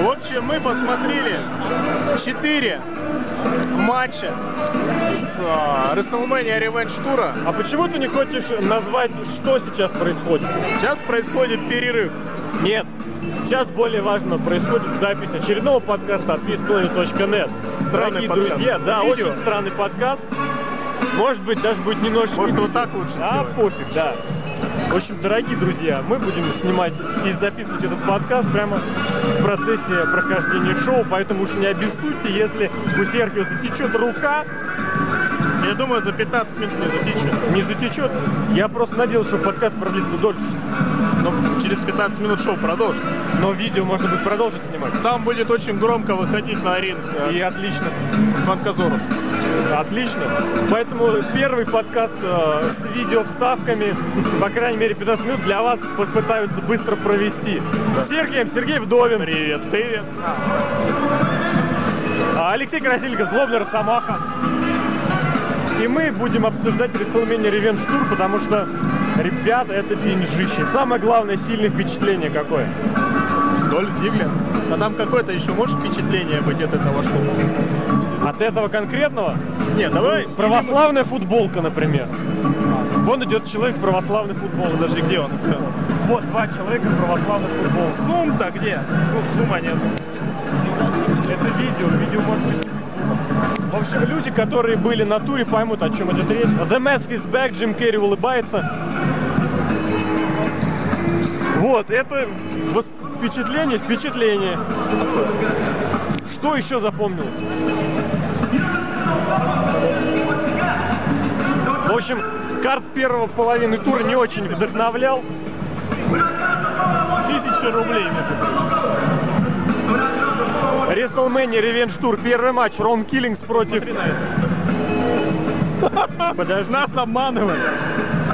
В общем, мы посмотрели 4 матча с uh, WrestleMania Revenge тура. А почему ты не хочешь назвать, что сейчас происходит? Сейчас происходит перерыв. Нет. Сейчас более важно происходит запись очередного подкаста от peaceplanet.net. Странный Дорогие подкаст. друзья, да, Видео. очень странный подкаст. Может быть, даже будет немножечко... Может, вот так лучше А, сделать? пофиг, да. В общем, дорогие друзья, мы будем снимать и записывать этот подкаст прямо в процессе прохождения шоу, поэтому уж не обессудьте, если у Серхио затечет рука, Я думаю, за 15 минут не затечет. не затечет. Я просто надеялся, что подкаст продлится дольше. Но через 15 минут шоу продолжится. Но видео можно будет продолжить снимать. Там будет очень громко выходить на ринг э, И отлично. Фанказорус. Отлично. Поэтому первый подкаст э, с видео вставками, по крайней мере 15 минут, для вас попытаются быстро провести. Сергеем Сергей Вдовин, Привет, привет. а Алексей Красильников, Злобный Росомаха. И мы будем обсуждать WrestleMania Revenge Tour, потому что, ребята, это деньжище. Самое главное, сильное впечатление какое. Доль Зиглер. А там какое-то еще может впечатление быть от этого шоу? От этого конкретного Нет, давай. православная футболка, например. Вон идет человек в православной футболке. Подожди, где он? Вот два человека в православной футболке. Сум-то где? Сум- Сума нет. Это видео, видео может быть. В общем, люди, которые были на туре, поймут, о чем идет речь. The Mask is back, Джим Керри улыбается. Вот, это впечатление, впечатление. Что еще запомнилось? В общем, карт первого половины тура не очень вдохновлял. Тысяча рублей, между прочим. WrestleMania Revenge Tour. Первый матч. Рон Киллингс против... Подожди. Нас обманывают.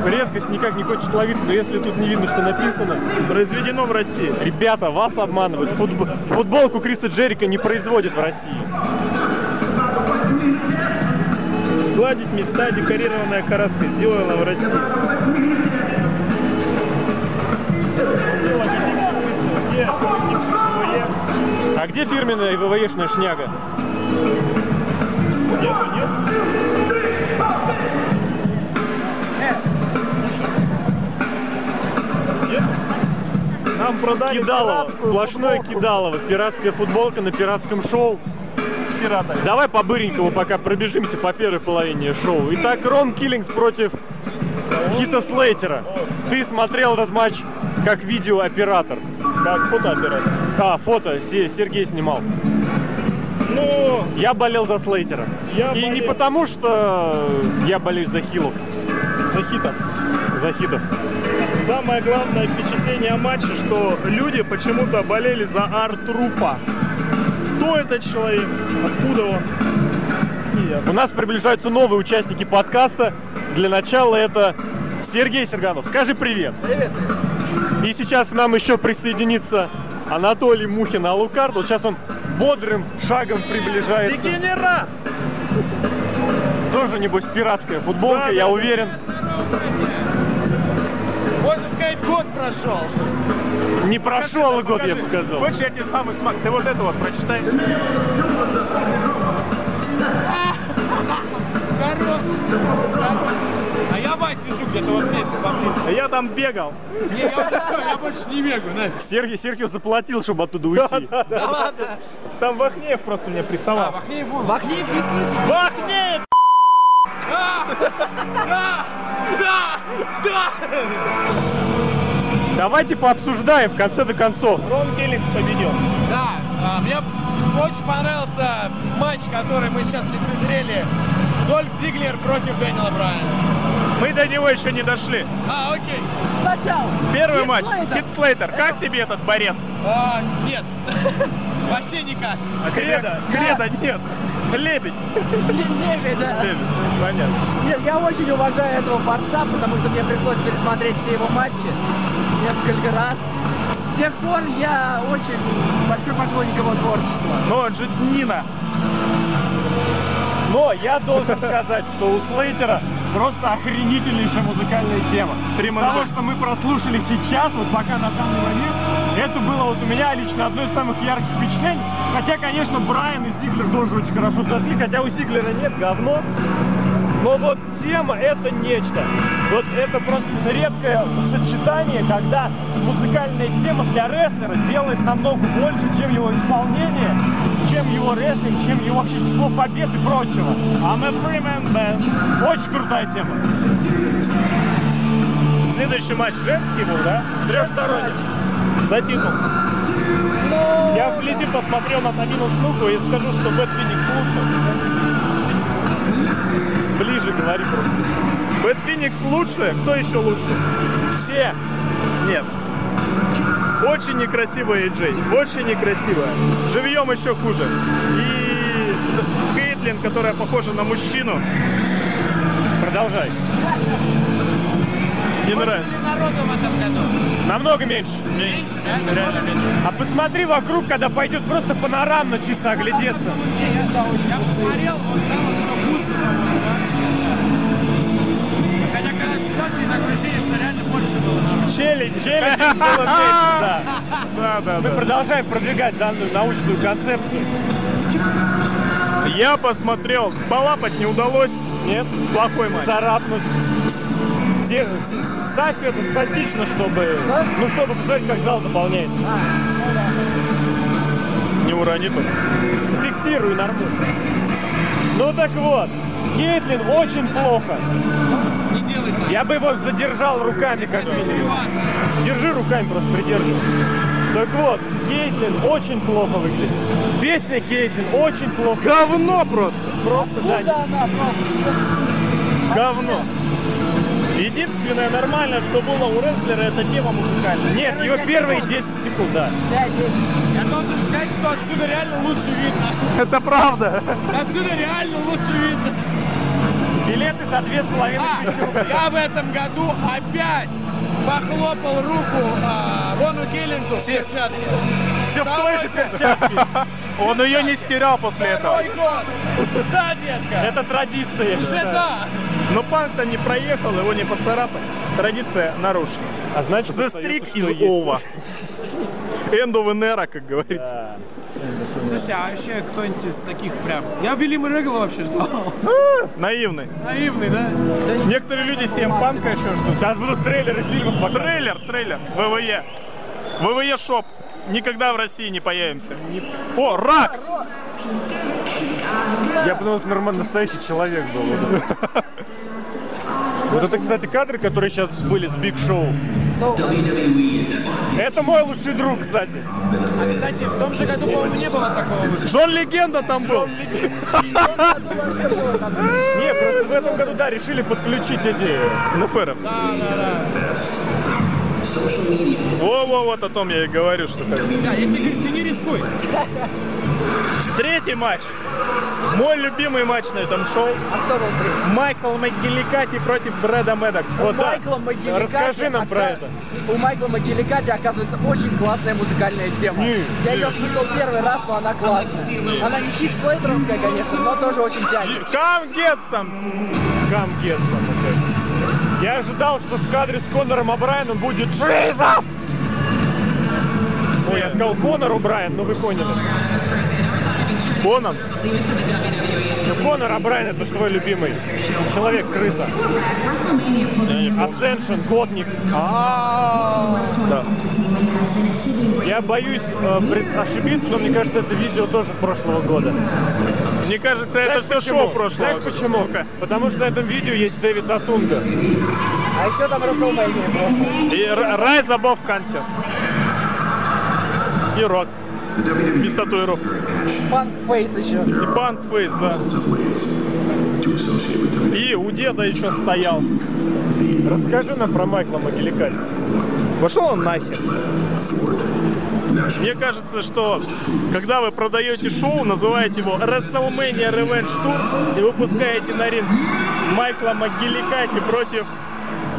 Резкость никак не хочет ловиться, но если тут не видно, что написано. Произведено в России. Ребята, вас обманывают. Футбол- Футболку Криса Джерика не производят в России. Гладить места, декорированная краской, сделана в России. Где? А где фирменная ВВЕшная шняга? Нету, нет? Нам продали Кидалово. Сплошное футболку кидалово. Пиратская футболка на пиратском шоу. с пиратами. Давай по-быренькому пока пробежимся по первой половине шоу. Итак, Рон Киллингс против Хита Слейтера. Ты смотрел этот матч как видеооператор. Как фотооператор. А, фото Се- Сергей снимал. Ну, Я болел за Слейтера. Я И не болел. потому, что я болею за Хилов, за хитом. за Хитов. Самое главное впечатление о матче, что люди почему-то болели за Артрупа. Кто этот человек? Откуда он? Не. У нас приближаются новые участники подкаста. Для начала это Сергей Серганов. Скажи привет. Привет. И сейчас к нам еще присоединится Анатолий Мухин Алукард. Вот сейчас он бодрым шагом приближается. Дегенерат! Тоже, небось, пиратская футболка, Да, я да, уверен. Можно сказать, год прошел. Не прошел Покажи, год, я бы покажи. сказал. Хочешь, я тебе самый смак? Ты вот это вот прочитай. Хорош. А я Вась сижу где-то вот здесь, вот поблизости. А Я там бегал. Не, я уже все, я больше не бегаю, нафиг. Сергей Сергей заплатил, чтобы оттуда уйти. Да ладно. Там Вахнеев просто меня А, прессовал. Вахнеев вон. Вахнеев не слышит. Вахнеев! Да! Да! Да! Да! Давайте пообсуждаем в конце до концов. Рон Келлингс победил. Да, а, мне очень понравился матч, который мы сейчас лицезрели. Дольф Зиглер против Дэниела Брайана. Мы до него еще не дошли. А, окей. Первый Хит матч. Слейтер. Хит Слейтер. Как тебе этот борец? А, нет. Вообще никак. А Креда? Креда нет. Лебедь. Левый, да. Лебедь. Понятно. Нет, я очень уважаю этого борца, потому что мне пришлось пересмотреть все его матчи несколько раз. С тех пор я очень большой поклонник его творчества. Но он же Нина. Но я должен сказать, что у Слейтера просто охренительнейшая музыкальная тема. Того, что мы прослушали сейчас, вот пока на данный момент, это было вот у меня лично одно из самых ярких впечатлений. Хотя, конечно, Брайан и Зиглер тоже очень хорошо зашли, хотя у Зиглера нет говно. Но вот тема это нечто. Вот это просто редкое сочетание, когда музыкальная тема для рестлера делает намного больше, чем его исполнение, чем его рестлинг, чем его вообще число побед и прочего. Three Man Band. Очень крутая тема. Следующий матч женский был, да? Трехсторонний. За титул. Я вблизи посмотрел на Тамину Снуку и скажу, что Бэт Феникс лучше. Ближе говори просто. Бэт Феникс лучше? Кто еще лучше? Все. Нет. Очень некрасивая AJ. Очень некрасивая. Живьем еще хуже. И Кейтлин, которая похожа на мужчину. Продолжай. Не нравится. Намного меньше. Меньше, да? Реально меньше. А посмотри вокруг, когда пойдет просто панорамно чисто оглядеться. Я, я посмотрел, вот там вот все пусто. Шли, такое ощущение, что реально больше было народу. Меньше, да. Да, да, Мы да. продолжаем продвигать данную научную концепцию. Я посмотрел, полапать не удалось. Нет? Плохой матч. Царапнуть. Те- Ставь это статично, чтобы, ну, чтобы посмотреть, как зал заполняется. Не урони тут. Фиксируй нормально. Ну так вот, Кейтлин очень плохо. Я бы его задержал руками, как минимум. Держи руками, просто придерживай. Так вот, Кейтлин очень плохо выглядит. Песня Кейтлин очень плохо. Говно просто. Просто, да, она просто? Говно. Единственное нормальное, что было у рестлера, это тема музыкальная. Нет, его первые 10 секунд, да. Я должен сказать, что отсюда реально лучше видно. Это правда. Отсюда реально лучше видно. Билеты за две с половиной А, тысячи рублей. я в этом году опять похлопал руку а, Рону Гиллингу в перчатке. Все в той же перчатке. Он ее не стирал после этого. Второй год. Да, детка. Это традиция, Уже да. Но панк-то не проехал, его не поцарапали. Традиция нарушена. А значит, The что is есть. of an era, как говорится. Да. Слушайте, а вообще кто-нибудь из таких прям... Я Вильяма Регала вообще ждал. Наивный. Наивный, да? Некоторые люди CM Punk а еще ждут. Сейчас будут трейлеры фильмов показывать. Трейлер, трейлер. WWE. WWE Shop. Никогда в России не появимся. О, Рок! Я подумал, это нормально настоящий человек был. Вот это. Кстати, кадры, которые сейчас были с Big Show. Это мой лучший друг, кстати. А, кстати, в том же году, по-моему, не было такого. Джон Легенда там был. Не, просто в этом году, да, решили подключить эти... Феров. Да, да, да. Во-во, вот о том я и говорю, что. Да, если ты не рискуй. Третий матч. Мой любимый матч на этом шоу. А кто был третий? Майкл Макгеликати против Брэда Медокса. Вот да. Майкла Могиликати Расскажи нам про это. У Майкла Могиликати, оказывается, очень классная музыкальная тема. Не, Я ее слышал первый раз, но она классная. Она не чип слейтеровская, конечно, но тоже очень тянет. Come get some, okay. Я ожидал, что в кадре с Конором О'Брайеном будет Jesus! Ой, я сказал Конор О'Брайен, но вы поняли. Конан. Ну, Конор О'Брайен это твой любимый. Человек-крыса. Ascension, Годник. Да. Я боюсь э, ошибиться, но мне кажется, это видео тоже прошлого года. Мне кажется, это Знаешь все почему? шоу прошлого. Знаешь почему? Потому что на этом видео есть Дэвид Атунга. А еще там Расселмэния просто. И Р- Rise Above Cancer. И Рок. Без татуировок. Панк Фейс еще. И Панк Фейс, да. И у деда еще стоял. Расскажи нам про Майкла Могиликати. Пошел он нахер. Мне кажется, что когда вы продаете шоу, называете его WrestleMania Revenge Tour и выпускаете на ринг Майкла Могиликати против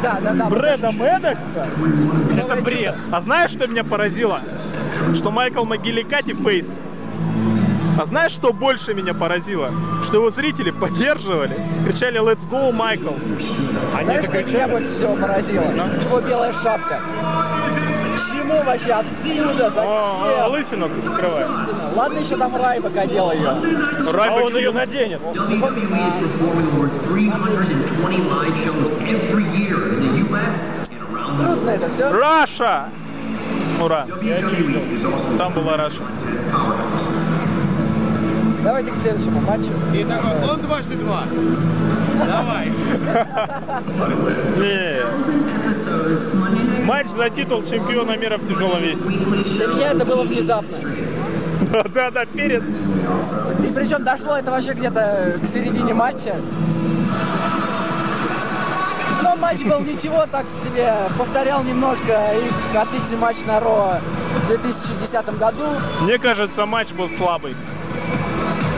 Да, да, да. Брэда Медокса, Это бред. А знаешь, что меня поразило? Что Майкл Могиликати фейс. А знаешь, что больше меня поразило? Что его зрители поддерживали, кричали «Let's go, Майкл!» Они Знаешь, это что меня больше всего поразило? Его белая шапка. К чему вообще? Откуда? О, Зачем? лысину скрывает. Ладно, еще там Райбок одел ее. А Райбек он ее наденет. Released performing over 320 live shows every year in the U.S. and around the Грустно это все. Раша! Ура! WWE is also Там была Раша. Давайте к следующему матчу. И такой, он дважды два. Давай. Не. Матч за титул чемпиона мира в тяжелом весе. Для меня это было внезапно. Да, да, перед. И причем дошло это вообще где-то к середине матча. Матч был ничего так себе. Повторял немножко их отличный матч на Ро в 2010 году. Мне кажется, матч был слабый.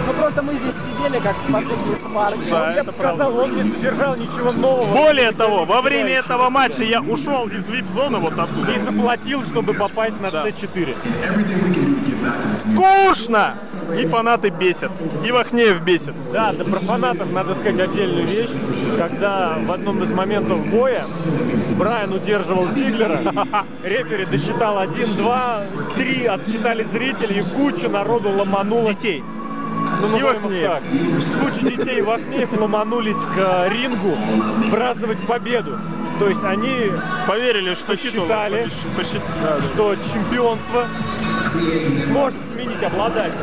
Ну просто мы здесь сидели как последние смарки. Да, Я это бы сказал, он не содержал ничего нового. Более того, во время этого матча я ушел из вип-зоны вот оттуда. И заплатил, чтобы попасть на C4. Скучно! И фанаты бесят. И Вахнеев бесит. Да, да про фанатов надо сказать отдельную вещь. Когда в одном из моментов боя Брайан удерживал Зиглера, рефери досчитал 1, 2, 3, отсчитали зрители и куча народу ломанула. Детей. Ну, назовем их так. Куча детей Вахнеев ломанулись к э, рингу праздновать победу. То есть они, Поверили, что титул... Посчитали. посчит- посчит- да, да. что чемпионство сможет сменить обладателя.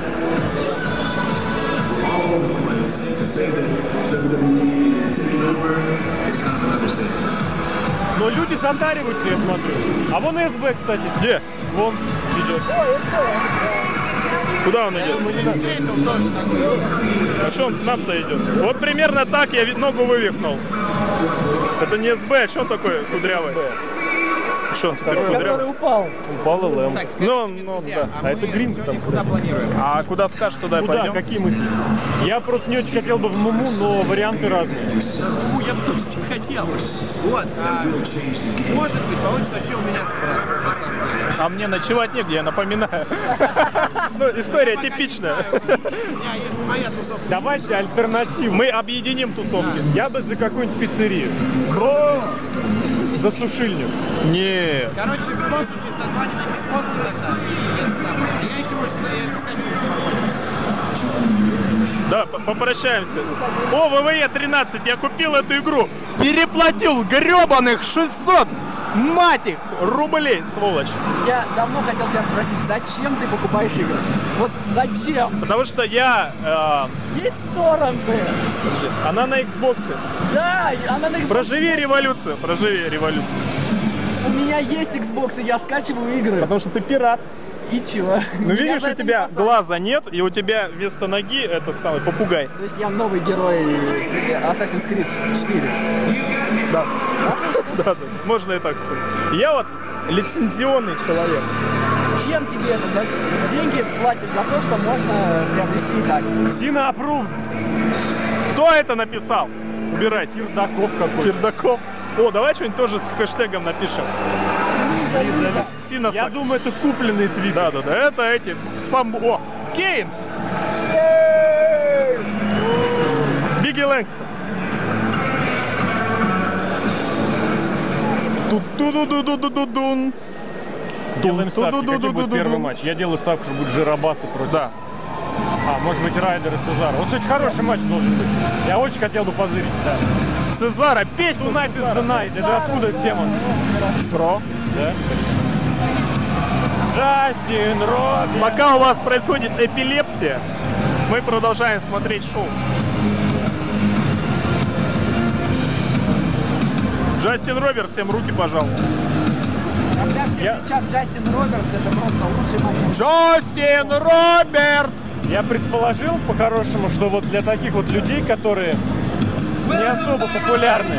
Но люди затариваются, я смотрю. А вон СБ, кстати. Где? Вон идет. Куда он идет? А что он к нам-то идет? Вот примерно так я ногу вывихнул. Это не СБ, а что он такой кудрявый? Что он теперь Который кудрявый? упал. Упал ЛМ. Так, скажите Ну, мне, ну, друзья, да. а, А это сегодня там куда планируем? А куда скажешь, туда Куда? пойдем? Какие мысли? Я просто не очень хотел бы в Муму, но варианты разные. Фу, я бы тоже хотел. Вот, а, может быть, получится вообще у меня собраться, на самом деле. А мне ночевать негде, я напоминаю. Ну, история не типичная. Давайте альтернативу. Мы объединим тусовки. Я бы за какую-нибудь пиццерию. За сушильню. Нет. Короче, в любом случае, созванивайтесь после тогда. И это самое. Я еще, может, я скажу. Да, попрощаемся. О, ВВЕ 13, я купил эту игру. Переплатил гребаных 600, мать их, рублей, сволочь. Я давно хотел тебя спросить, зачем ты покупаешь игры? Вот зачем? Потому что я... э, Есть торренты. она на Xbox. Да, она на Xbox. Проживи революцию, проживи революцию. У меня есть Xbox, и я скачиваю игры. Потому что ты пират. И чего? Ну Меня видишь, у не тебя посадят. глаза нет, и у тебя вместо ноги этот самый попугай. То есть я новый герой Assassin's Creed 4. Да. Да, да, можно и так сказать. Я вот лицензионный человек. Чем тебе это? За деньги платишь за то, что можно приобрести и так. Сина опрув. Кто это написал? Убирайте. Сердаков какой. Кирдаков. О, давай что-нибудь тоже с хэштегом напишем. Сина Я думаю, это купленный твит. Да, да, да. Это эти спам. О, Кейн! Бигги Лэнгстон. Ту-ду-ду-ду-ду-ду-дун. Делаем ставки, какой будет первый матч. Я делаю ставку, что будет Жиробасы против... Да. А, может быть, Райдер и Сезар. Вот, кстати, хороший матч должен быть. Я очень хотел бы позырить, да. Сезара, песню Tonight is the night. Это откуда тема? Сро. Да? Джастин Робби. Пока у вас происходит эпилепсия, мы продолжаем смотреть шоу. Джастин Робертс, всем руки, пожалуйста. Когда все Я- кричат Джастин Робертс, это просто лучший матч. Джастин Робертс! Я предположил, по-хорошему, что вот для таких вот людей, которые не особо популярны,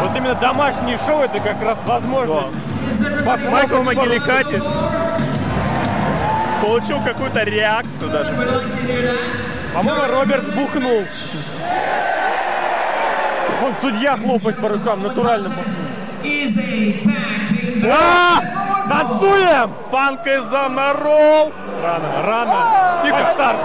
вот именно домашние шоу это как раз возможность. похлопать Майкл Магеликати получил какую-то реакцию даже. По-моему, Роберт бухнул. Вон судья хлопает по рукам, натурально. А! Танцуем! Панк a roll. Рано, рано. Тихо. Старт.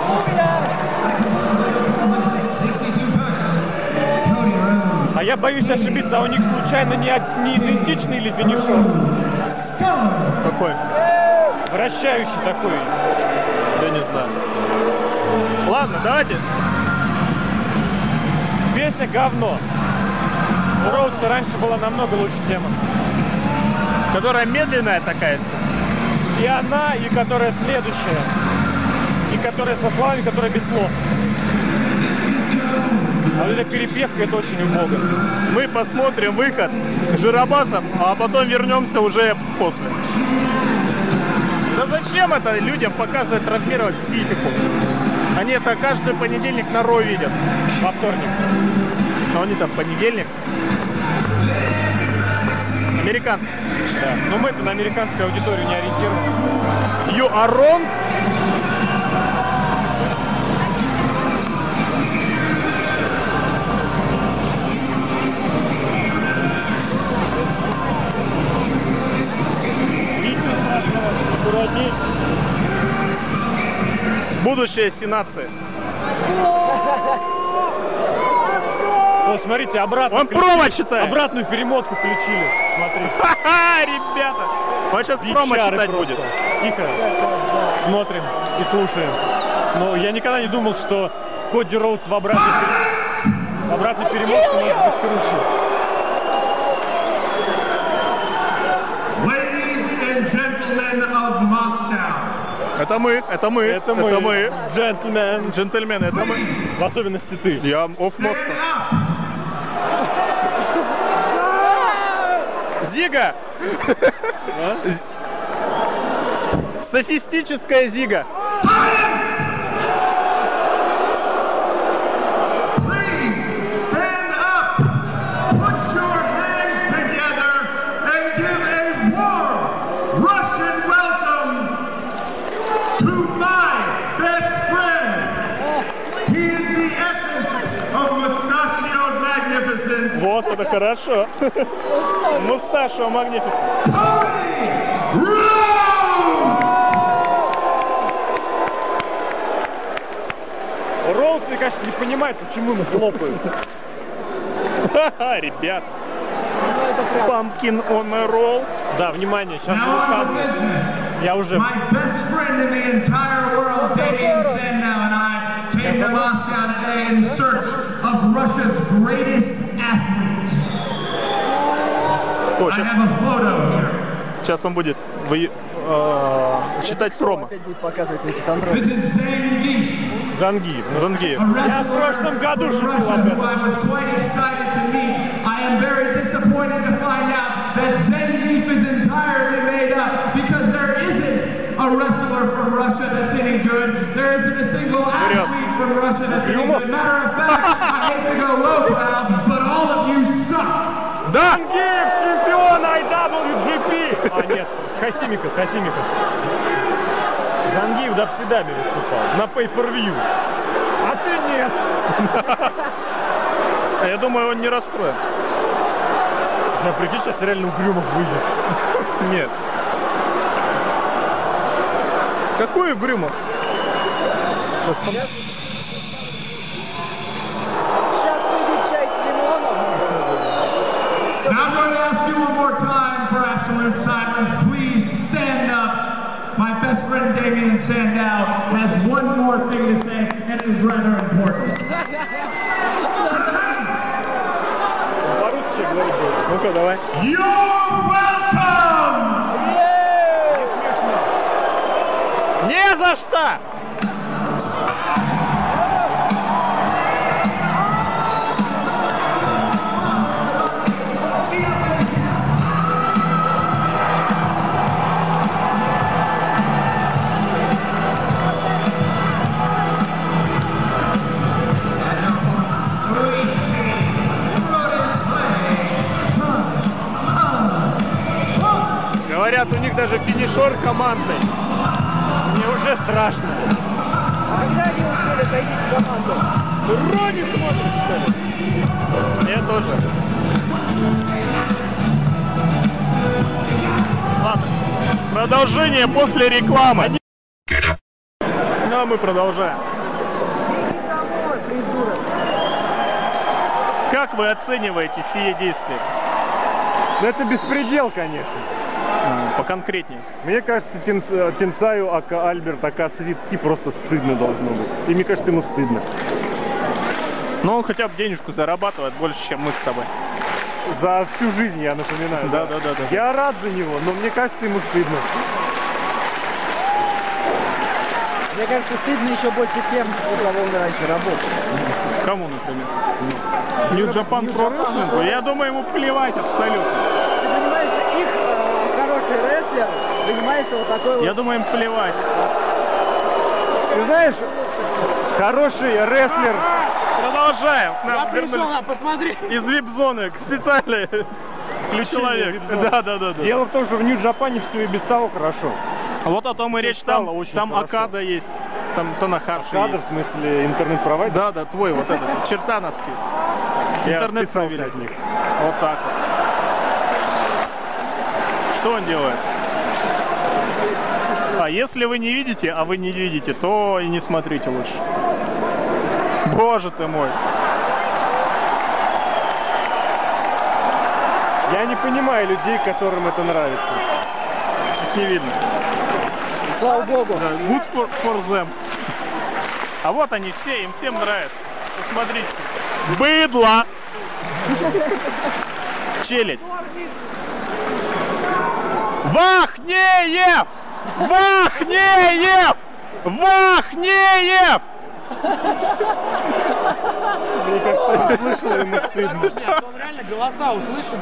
А я боюсь ошибиться, а у них случайно не, от- не идентичный или финишер? Какой? Вращающий такой. Я не знаю. Ладно, давайте. Песня говно. У Роудса раньше была намного лучше тема. Которая медленная такая. И она, и которая следующая. И которая со словами, которая без слов. А вот эта перепевка, это очень убого. Мы посмотрим выход Жиробасов, а потом вернемся уже после. Да зачем это людям показывать, травмировать психику? Они это каждый понедельник на Ро видят. Во вторник. Но они-то в понедельник. Американцы. Да. Но мы-то на американскую аудиторию не ориентированы. You are wrong. Аккуратней. Будущее сенации. О, смотрите, обратно. Он промо читает. Обратную перемотку включили. Смотри. Ха-ха, ребята. Он сейчас промо Бичары читать просто. будет. Тихо. Смотрим и слушаем. Но я никогда не думал, что Коди Роудс в обратной, в обратной перемотке может быть круче. Ladies and gentlemen of Moscow, Это мы, это мы, Это мы, это мы. джентльмен. Джентльмены, это мы. В особенности ты. Я оф Москва. Зига! З- Софистическая Зига. Это хорошо. Мусташо Магнифисенс. Роудс, мне кажется, не понимает, почему нас хлопают. Ха-ха, ребят. Pumpkin on a roll. Да, внимание, сейчас Now будут танцы. Я уже... My best friend in the entire world, Damian Sandow, and I came to Moscow today in search of Russia's greatest athlete. О, I сейчас, он будет вы, э, читать промо. Опять будет показывать на is Zangief, Зангиев. Я в прошлом году шутил об этом. A wrestler from Russia that's any good. There isn't a single athlete from Russia that's any good. Matter of fact, I hate to go low, pal, but all of you suck. Да! Чемпион IWGP! А нет, с Хасимика, Хасимика. Зангиев до Псидаби выступал на pay-per-view. А ты нет. А Я думаю, он не расстроен. Я прикинь, сейчас реально Угрюмов выйдет. Нет. Какой Угрюмов? Сейчас Sandow has one more thing to say, and it is rather important. По-русски человек говорит будет. Ну-ка, давай. You're welcome! Не за что! Них даже финишер командный. Мне уже страшно. А когда они успели зайти в команду? Рони смотришь, что ли? Я тоже. Ладно. Продолжение после рекламы. Ну, а мы продолжаем. Как вы оцениваете сие действие? Ну это беспредел, конечно. А, Поконкретнее. Мне кажется, Тенс- э, Тенсаю, ака Альберт, ака Свитти просто стыдно должно быть. И мне кажется, ему стыдно. Но он хотя бы денежку зарабатывает больше, чем мы с тобой. За всю жизнь, я напоминаю. Да, да, да, да. Я рад за него, но мне кажется, ему стыдно. Мне кажется, стыдно еще больше тем, у кого он раньше работал. Кому, например? New Japan Pro Wrestling? Я думаю, ему плевать абсолютно. Ты понимаешь, их э, хороший рестлер занимается вот такой вот... Я думаю, им плевать. Ты знаешь, хороший рестлер, Продолжаем. К нам Я пришел, вернулись а, посмотри. из вип-зоны специально. Ключ-человек. вип-зоны. Да, да, да, да. дело в том, что в Нью-Джапане все и без того хорошо. Вот о том и речь. Там, очень там хорошо. Акада есть. Там Танахаши Кадр, в смысле, интернет-провайдер. Да, да, твой вот этот, чертановский. Интернет провели. от них. Вот так вот. Что он делает? А если вы не видите, а вы не видите, то и не смотрите лучше. Боже ты мой. Я не понимаю людей, которым это нравится. Их не видно. Слава богу. Да, good for, for them. А вот они все, им всем нравится. Посмотрите. Быдло! Челядь. Вахнеев! Вахнеев! Вахнеев! Мне кажется, он слышал, ему стыдно. Подожди, а то он реально голоса услышит.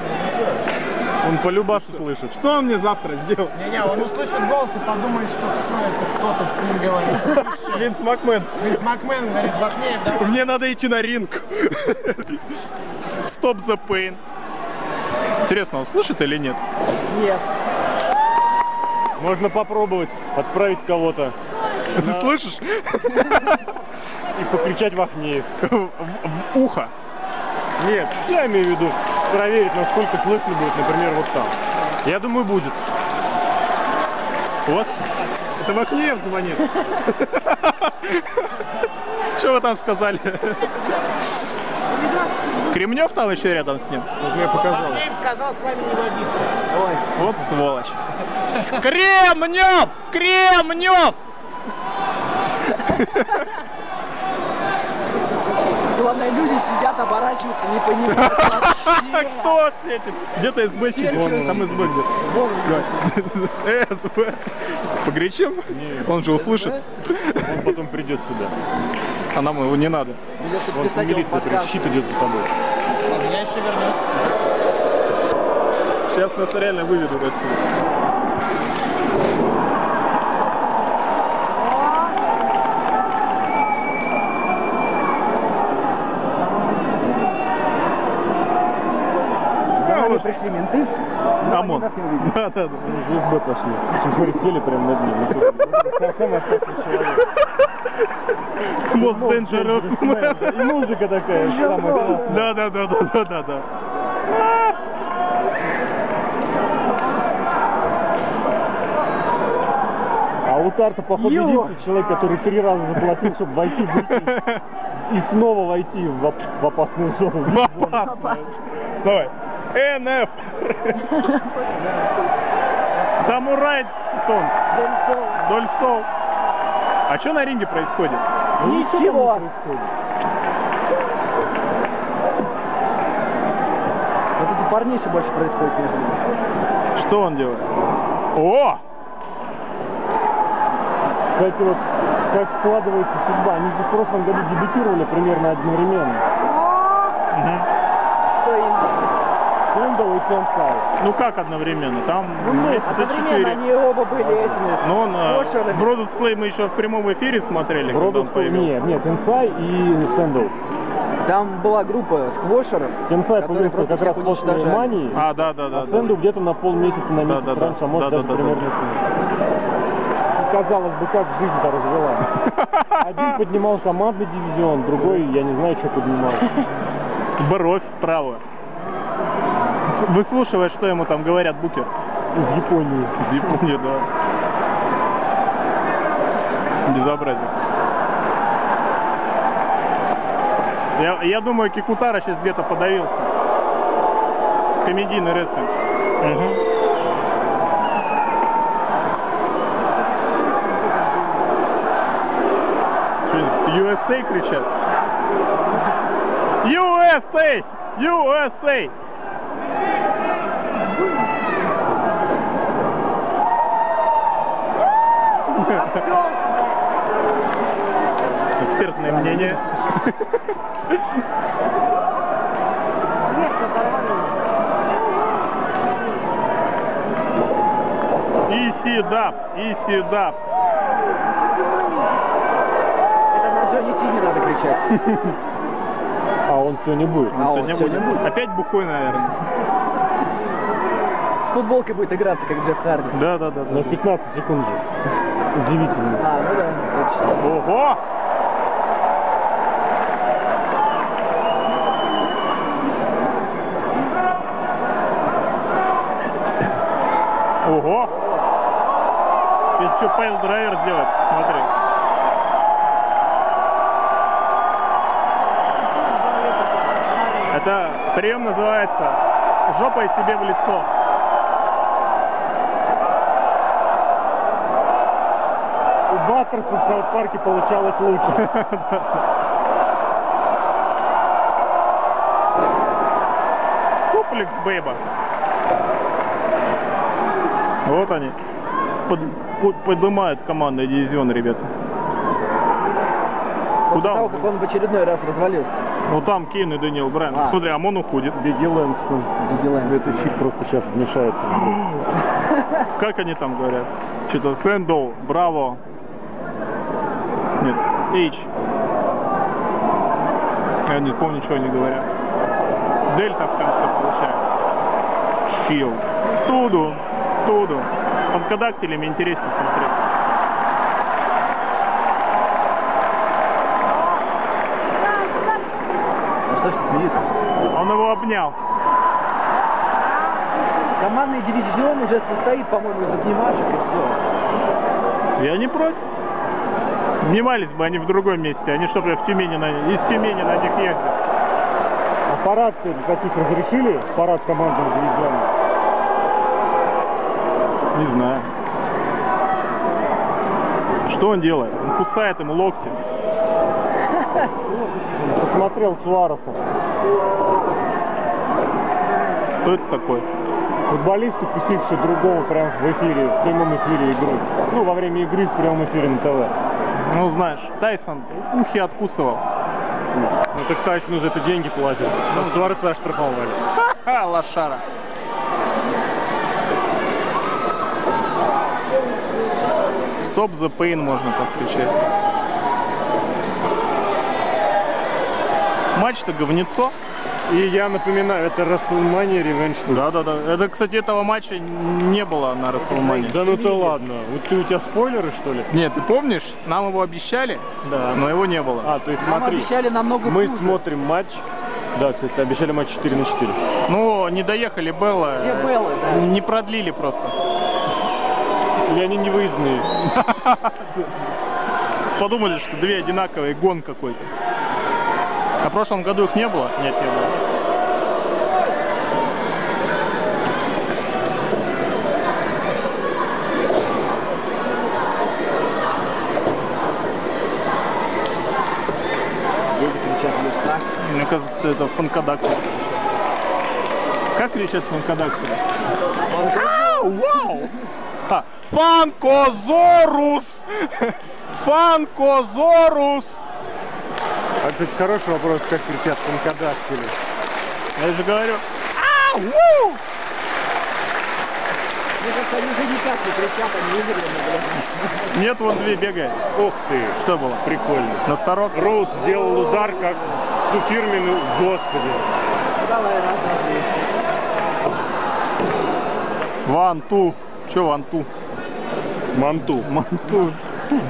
Он по любасу слышит. Что он мне завтра сделал? Не-не, он услышит голос и подумает, что все это кто-то с ним говорит. Винс Макмен. Винс Макмен говорит, Бахнеев, давай. Мне надо идти на ринг. Стоп the pain. Интересно, он слышит или нет? Нет. Можно попробовать отправить кого-то Ты слышишь? и покричать в Ахнеев. В, в ухо. Нет, я имею в виду проверить, насколько слышно будет, например, вот там. Я думаю, будет. Вот. Это Махнеев звонит. Что вы там сказали? Кремнев там еще рядом с ним. Вот мне показалось. Бахнеев сказал, с вами не водиться. Ой. Вот сволочь. Кремнев! Кремнев! Главное, люди сидят, оборачиваются, не понимают. Кто все эти? Где-то СБ сидит. Там СБ где-то. СБ. Погречим? Он же услышит. Он потом придет сюда. А нам его не надо. Придется Вот милиция, щит идет за тобой. Ладно, я еще вернусь. Сейчас нас реально выведут отсюда. За нами пришли менты. но они ОМОН. Да, да, да. Же СБ пошли. Смотри, сели прямо над ним. Самый опасный человек. Most dangerous. И музыка такая, самая классная. Да, да, да, да, да, да, да. А у Тарта, походу, единственный человек, который три раза заплатил, чтобы войти, выйти и снова войти в, в опасную зону. Опасно. Давай. НФ. Самурай Тонс. Дольсол. А что на ринге происходит? Ничего. Вот это парнище больше происходит ними. Что он делает? О! Кстати, вот как складывается судьба. Они же в прошлом году дебютировали примерно одновременно. Сэндоу и Тенсай. Ну как одновременно? Там Ну, одновременно четыре. они оба были этими. Ну, он, э. Бродус Клей мы еще в прямом эфире смотрели, когда он Бродовский, появился. нет, нет, Тенсай и Сэндоу. Там была группа сквошеров. Тенсай появился как раз после уничтожали. Мании. А, да, да, да. А да. Сэндоу где-то на полмесяца, на месяц Да-да-да. раньше, а может даже Да-да-да. примерно ним. И, казалось бы, как жизнь-то развела. Один поднимал командный дивизион, другой, я не знаю, что поднимал. Бровь правую. Выслушивая, что ему там говорят, Букер. Из Японии. Из Японии, да. Безобразие. Я, я думаю, Кикутара сейчас где-то подавился. Комедийный рестлинг. Что, USA кричат? USA! USA! Экспертное мнение. Иси даб, иси даб. Это на Джонни Си не надо кричать. Не будет. А он Сегодня сегодня будет. будет. Опять бухой, наверное. С футболкой будет играться, как Джефф Харди. Да, да, да. На 15 секунд же. Удивительно. А, ну да, точно. Ого! Ого! Сейчас еще piledriver сделать, смотри. Это прием называется жопой себе в лицо. У Баттерса в Саут-парке получалось лучше. Суплекс Бейба. Вот они. Под- под- поднимают командный дивизион, ребята. Куда того, он? как он в очередной раз развалился. Ну там Кейн и Дэниел Брайан. А. Смотри, Амон уходит. Беги Лэнстон. Диди Лэнстон. Этот чип просто сейчас вмешается. Как они там говорят? Что-то Сэндоу, Браво. Нет, Эйч. Я не помню, что они говорят. Дельта в конце получается. Фил. Туду. Туду. Фанкодактилями интересно смотреть. А что все смеются? Обнял. Командный дивизион уже состоит, по-моему, из обнимашек и все. Я не против. Внимались бы они в другом месте, они чтобы в Тюмени на, из Тюмени на них ездят. А парад каких разрешили? Парад командного дивизиона. Не знаю. Что он делает? Он кусает ему локти. Посмотрел Суареса. Кто это такой? Футболист, укусивший другого прямо в эфире, в прямом эфире игры. Ну, во время игры в прямом эфире на ТВ. Ну, знаешь, Тайсон ухи откусывал. Ну, так Тайсону за это деньги платят. Ну, Суареса оштрафовали. Ха, лошара. Стоп за Pain можно подключать. Матч-то говнецо. И я напоминаю, это WrestleMania Revenge Tour. Да, да, да. Это, кстати, этого матча не было на Расселмане. Да ну ты ладно. Вот ты, у тебя спойлеры, что ли? Нет, ты помнишь, нам его обещали, Да. но его не было. А, то есть Нам смотри, обещали намного мы хуже. смотрим матч. Да, кстати, обещали матч 4 на 4. Ну, не доехали Белла. Где Белла, да? Не продлили просто. И они не выездные. Подумали, что две одинаковые, гон какой-то. А в прошлом году их не было? Нет, не было. Здесь кричат Люса. Кажется, это фанкодактер. Как кричат фанкодактеры? Ау, вау! А, Фанкозорус! Фанкозорус! А, кстати, хороший вопрос, как кричат фанкодактили. Я же говорю. Ау! Мне кажется, они уже никак не кричат, они наблюдают. Нет, вон две бегает. Ух ты, Что было? прикольно. Носорог? Роуд сделал удар, как ту фирменную, господи. Ну, Давай, раз, два, три. Ван ту. Че ван ту? Манту. Манту.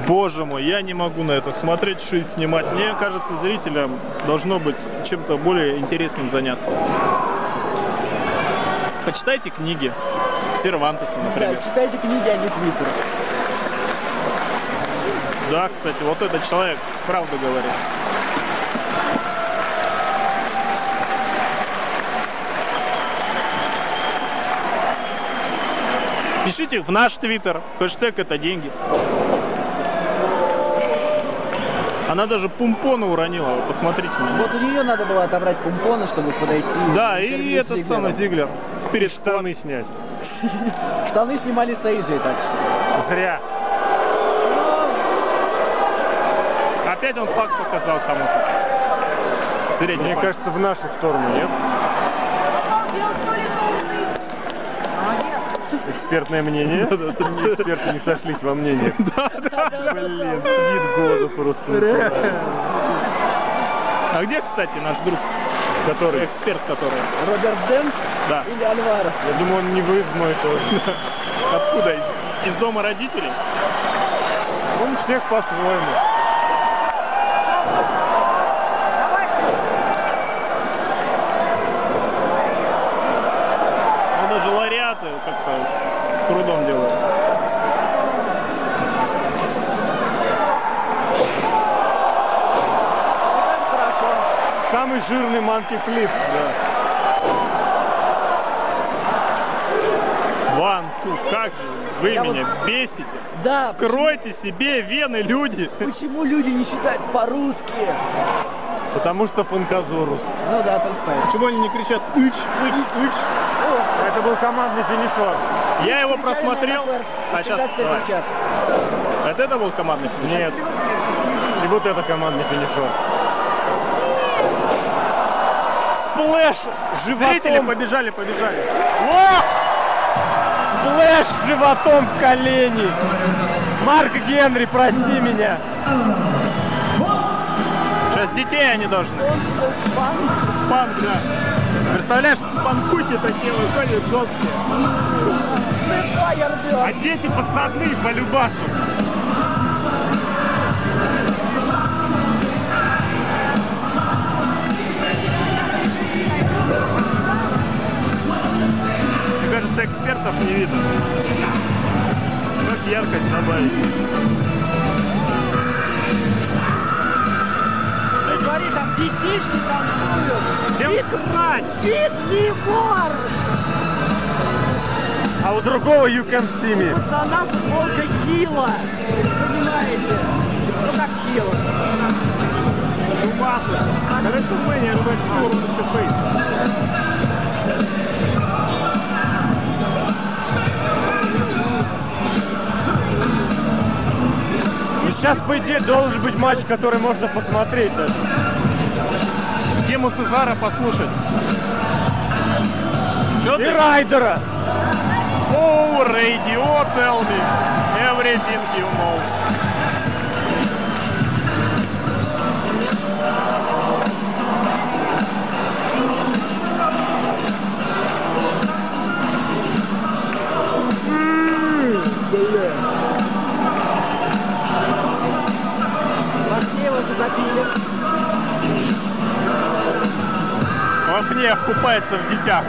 Боже мой, я не могу на это смотреть, что и снимать. Мне кажется, зрителям должно быть чем-то более интересным заняться. Почитайте книги, Сервантеса, Да, например. читайте книги, а не твиттер. Да, кстати, вот этот человек правду говорит. Пишите в наш твиттер, хэштег это деньги. Она даже пумпона уронила, вы посмотрите на неё. Вот у нее надо было отобрать помпоны, чтобы подойти. Да, и этот самый. Зиглер. Спирит штаны снять. Штаны снимали с Эйджей, так что. Зря. Опять он факт показал кому-то. Средний Мне факт. кажется, в нашу сторону, нет? Экспертное мнение. Эксперты не сошлись во мнениях. Блин, твит года просто. А где, кстати, наш друг? Который? Эксперт, который. Роберт Дент Да. или Альварес? Я думаю, он не выйдет мой тоже. Откуда? Из, из дома родителей? Он всех по-своему. Ну, даже лауреаты как-то трудом делают. Хорошо. Самый жирный манки флип. Ван, Ку, как же вы Я меня вот- бесите. Да, Скройте себе вены, люди. Почему люди не считают по-русски? Потому что фанказорус. Ну да, только поэтому. Почему они не кричат «Ыч, ыч, ыч»? Это был командный финишер. Я его просмотрел. А сейчас. Это, это был командный финиш? Нет. И вот это командный финишер. Splash! Животом. Зрители побежали, побежали. Splash животом в колени. Марк Генри, прости меня. Сейчас детей они должны. Пан, Панк, да. Представляешь, панкуки такие выходят жесткие. А дети пацаны по любасу. Мне кажется, экспертов не видно. Как яркость добавить. Детишки танцуют. Всем me more! А у другого you can see me. Пацана футболка Хила. Понимаете? Ну как Хила? Матушка. Короче, рубать сторону фейс. И сейчас, по идее, должен быть матч, который можно посмотреть даже. Тему Сезара послушать. Чё И ты? Райдера. Oh, radio, tell me everything you know. Купается в детях.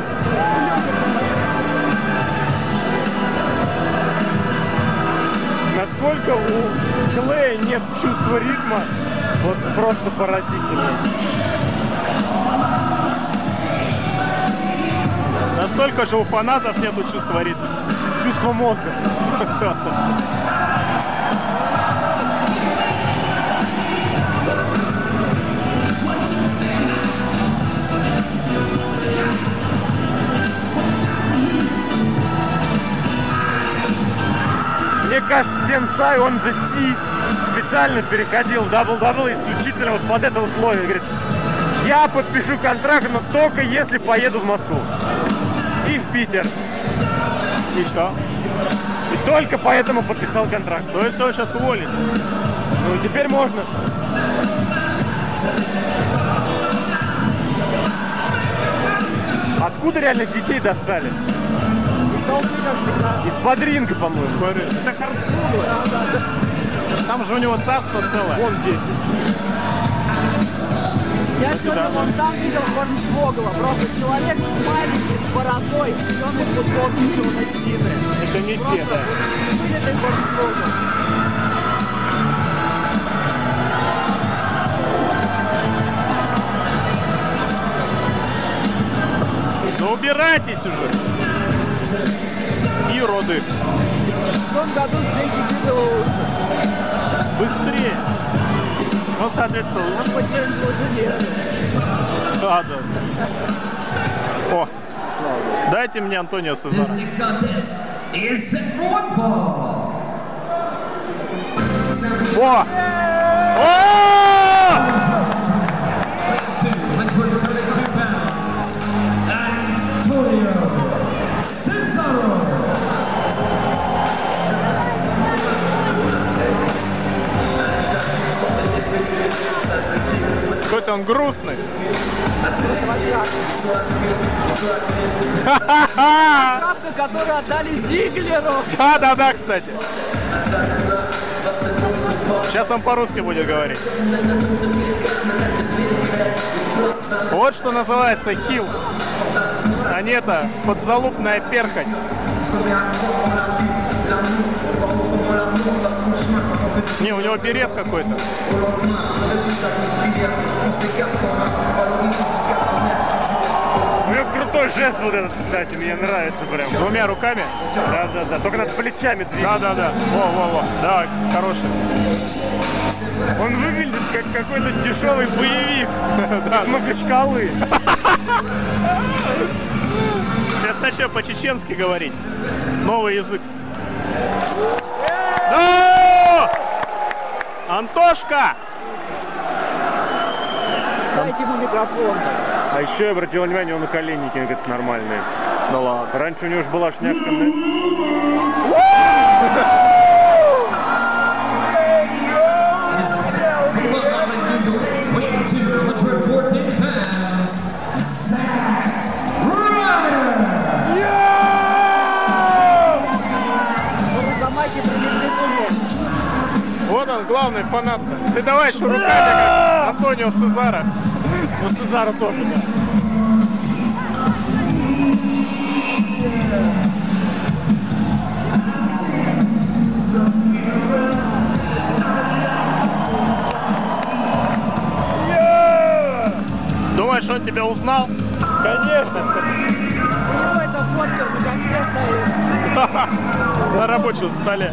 Насколько у Клея нет чувства ритма, вот просто поразительно. Настолько же у фанатов нету чувства ритма. Чувство мозга. Мне кажется, Сенсай, он же Ти, специально переходил WWE исключительно вот под это условие. Говорит, я подпишу контракт, но только если поеду в Москву. И в Питер. И что? И только поэтому подписал контракт. То есть он сейчас уволится. Ну, теперь можно. Откуда реально детей достали? Из толпы, как всегда. Из-под ринга, по-моему. Это Харцмугла. Там же у него царство целое. Вон дети. Я сегодня вон там видел Хорнсвогла. Просто человек маленький, бородой в зеленой футболке Джона Сины. Это не те, Просто да. вылитый боксовый. Да убирайтесь уже. И роды. В том году лучше. Быстрее. Ну, соответственно, лучше. Он потерял уже нет. Да, да. О, дайте мне Антонио Сезара. О! О! Какой-то он грустный. Шапка, которую отдали Зиглеру. Да, да, да, кстати. Сейчас он по-русски будет говорить. Вот что называется хил. А не это подзалупная перхоть. Не, у него берет какой-то. У него крутой жест вот этот, кстати, мне нравится прям. Двумя руками. Да, да, да. Только надо плечами двигать. Да, да, да. Во, во, во. Да, хороший. Он выглядит как какой-то дешевый боевик. Да. Махачкалы. Сейчас начнем по-чеченски говорить. Новый язык. Да! Антошка! Дайте ему микрофон. А еще я обратил внимание, он на коленники, мне кажется, нормальные. Да ладно. Раньше у него же была шняшка. он, главный фанат. Ты давай еще руками, как Антонио Сезара. Ну, Сезара тоже, да. Думаешь, он тебя узнал? Конечно. У него эта фотка на компе стоит. На рабочем столе.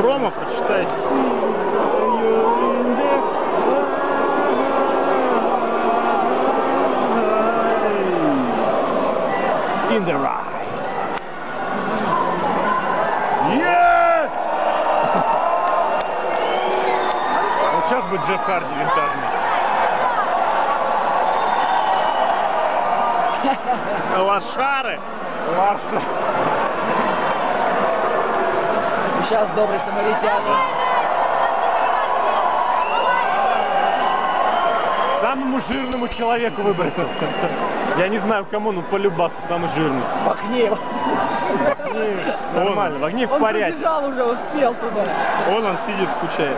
Промо прочитай. In the rise. Yeah! Вот сейчас будет Джефф Харди винтажный. Лошары. Лаша. Сейчас добрый самаритянин. Самому жирному человеку выбросил. Я не знаю кому, но по любасу самый жирный. Махни. Нормально, в огне в Он порядке. побежал уже, успел туда. Вон он сидит, скучает.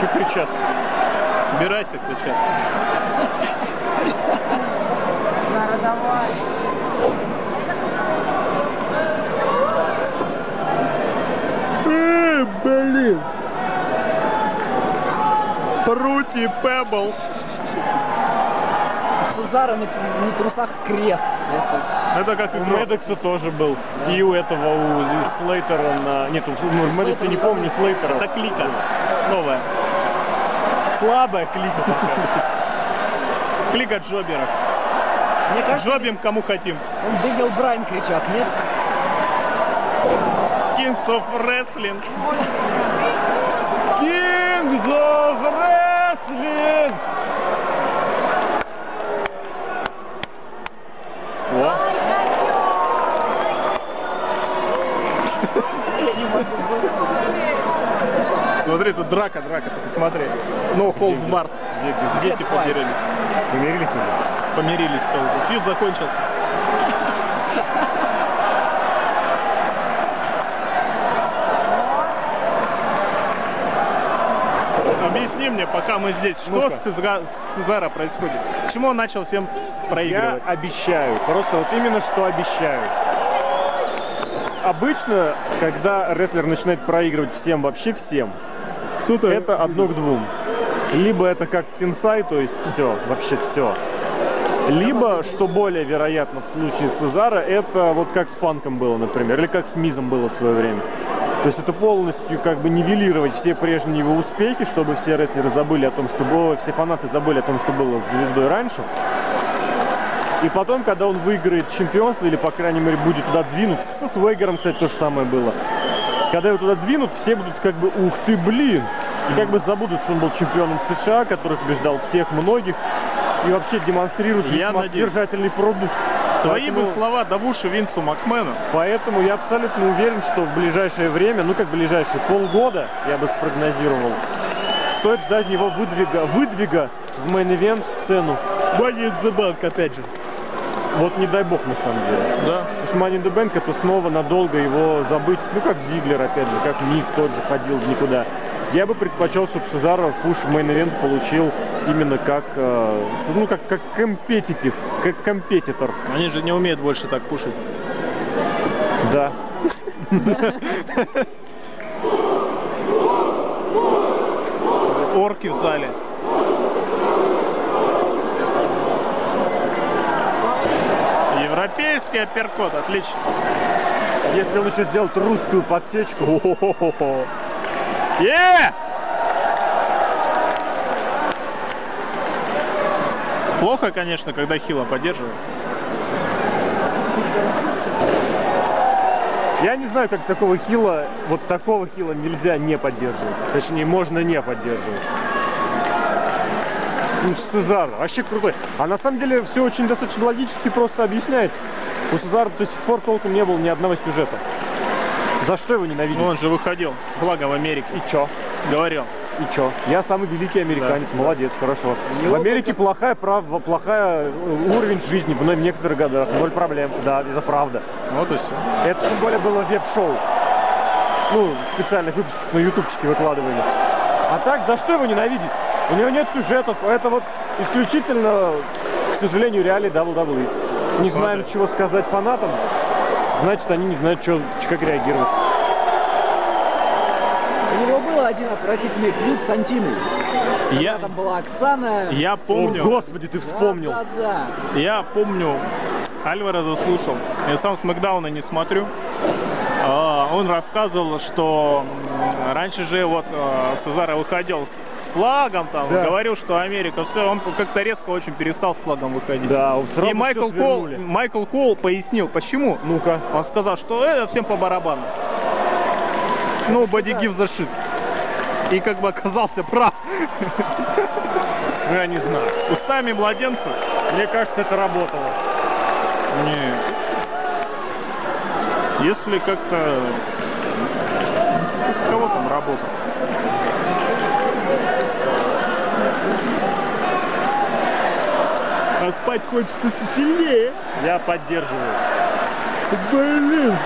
Че кричат? Убирайся, кричат. Нара, давай. Э, блин. Фрути Пебл. Сузара на, на трусах крест. Это Это как У игрок. Медекса тоже был. И у этого, у Слейтера на... Нет, у ну, Медекса не помню, Слейтера. Это клика. Новая. Слабая клика такая. Клика джоберов. Мне кажется, Джобим кому хотим. он Дэниел Брайан кричат, нет? Kings of Wrestling. Kings of Wrestling! это драка, драка, ты посмотри. Но holds Барт, дети где, помирились? Помирились уже? Помирились, все. Фьюд закончился. объясни мне, пока мы здесь, что с, Цезга, с Цезаро происходит? К чему он начал всем проигрывать? Я обещаю, просто вот именно что обещаю. Обычно, когда рестлер начинает проигрывать всем, вообще всем, это одно к двум. Либо это как Тинсай, то есть все, вообще все. Либо, что более вероятно в случае с Сезара, это вот как с Панком было, например, или как с Мизом было в свое время. То есть это полностью как бы нивелировать все прежние его успехи, чтобы все рестлеры забыли о том, что было, все фанаты забыли о том, что было с звездой раньше. И потом, когда он выиграет чемпионство, или, по крайней мере, будет туда двинут, со Свейгером, кстати, то же самое было. Когда его туда двинут, все будут как бы, ух ты, блин! И как бы забудут, что он был чемпионом США, который побеждал всех, многих, и вообще демонстрирует Я весьма надеюсь. содержательный продукт. Твои бы Поэтому- слова до уши Винсу Макмену. Поэтому я абсолютно уверен, что в ближайшее время, ну как ближайшие полгода, я бы спрогнозировал, стоит ждать его выдвига, выдвига в main event сцену. Money in the Bank, опять же. Вот не дай бог на самом деле. Да. Потому что the Bank это снова надолго его забыть. Ну как Зиглер опять же, как Миз тот же ходил никуда. Я бы предпочел, чтобы Сезаро push в main event получил именно как, э, ну как, как competitive, как competitor. Они же не умеют больше так пушить. Да. Орки в зале. Европейский апперкот, отлично. Если он еще сделает русскую подсечку, о-хо-хо-хо. Е! Плохо, конечно, когда Хила поддерживает. Я не знаю, как такого хила, вот такого хила нельзя не поддерживать. Точнее, можно не поддерживать. Ну, Сезар вообще крутой. А на самом деле все очень достаточно логически просто объясняется. У Сезара до сих пор толком не было ни одного сюжета. За что его ненавидят? Ну, он же выходил с флагом Америки. И чё? Говорил. И чё? Я самый великий американец, молодец, хорошо. В Америке плохая, прав, плохая э, уровень жизни в некоторых годах, ноль проблем. Да, это правда. Вот и все. Это тем более было веб-шоу. Ну, специальных выпусках на ютубчике выкладывали. А так, за что его ненавидеть? У него нет сюжетов. Это вот исключительно, к сожалению, реалии WWE. Не знаем, Смотри. чего сказать фанатам, значит, они не знают, чё- ч- как реагировать. У него был один отвратительный фьюд с Антиной. Я, Там была Оксана. я О, помню, господи, ты Да, вспомнил. Да, да. я помню, Альвара заслушал. Я сам с Макдауна не смотрю. А, Он рассказывал, что раньше же вот э, Сезаро выходил с флагом, там, Да. говорил, что Америка, все, он как-то резко очень перестал с флагом выходить. Да, сразу И Майкл Кол, свернули. Майкл Кол пояснил, почему. Ну-ка. Он сказал, что это всем по барабану. Ну, body give the shit. И как бы оказался прав. Ну, я не знаю. Устами младенца. Мне кажется, это работало. Нет. Если как-то... Кого там работал? А спать хочется сильнее. Я поддерживаю. Блин.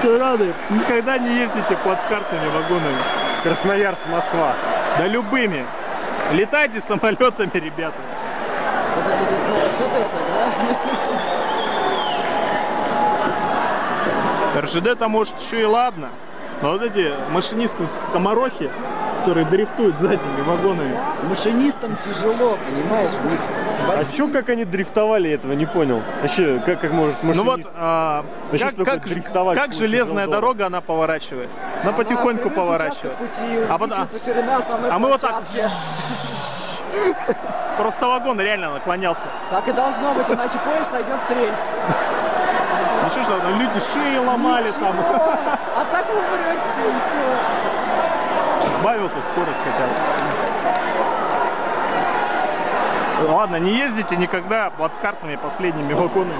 Что рады? Никогда не ездите плацкартными вагонами. Красноярск, Москва. Да любыми. Летайте самолетами, ребята. Вот это вот, что-то это, да? РЖД-то может еще и ладно. Но вот эти машинисты с Комарохи, которые дрифтуют задними вагонами. Машинистам тяжело, понимаешь, у них А чё, как они дрифтовали, я этого не понял. Вообще, как, как может машинист... Ну вот, а, Вообще, как, что как, дрифтовать как железная Желдора? дорога она поворачивает? Она Она потихоньку поворачивает. пути А потом- увеличивается ширина а мы вот так. Просто вагон реально наклонялся. Так и должно быть, иначе поезд сойдет с рельс. Ну что ж, люди шеи ломали Ничего. там. А так умрете все, и все. Сбавил ты скорость хотя бы. Ладно, не ездите никогда плацкартными последними вагонами.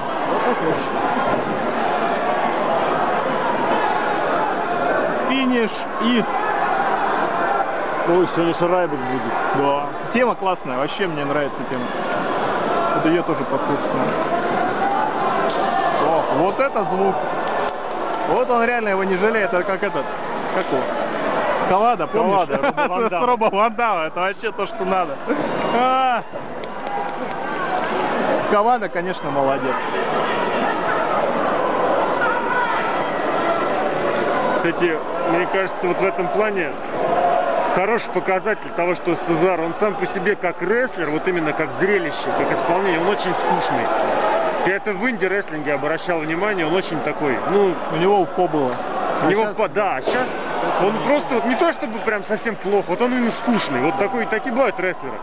Финиш ит. Ой, сегодня Шарайбек будет. Да. Тема классная, вообще мне нравится тема. Вот ее тоже послушать надо. О, вот это звук. Вот он реально его не жалеет, это как этот, как его? Кавада, помнишь? Ван С. Роба Ван Дамма, это вообще то, что надо. А. Кавада, конечно, молодец. Кстати, мне кажется, вот в этом плане хороший показатель того, что Сезар, он сам по себе как рестлер, вот именно как зрелище, как исполнение, он очень скучный. Я это в инди-рестлинге обращал внимание, он очень такой, ну, У него уфо было. у А него, по- да, сейчас он просто вот не то чтобы прям совсем плохо, вот он именно скучный. Вот такой, такие бывают рестлеры.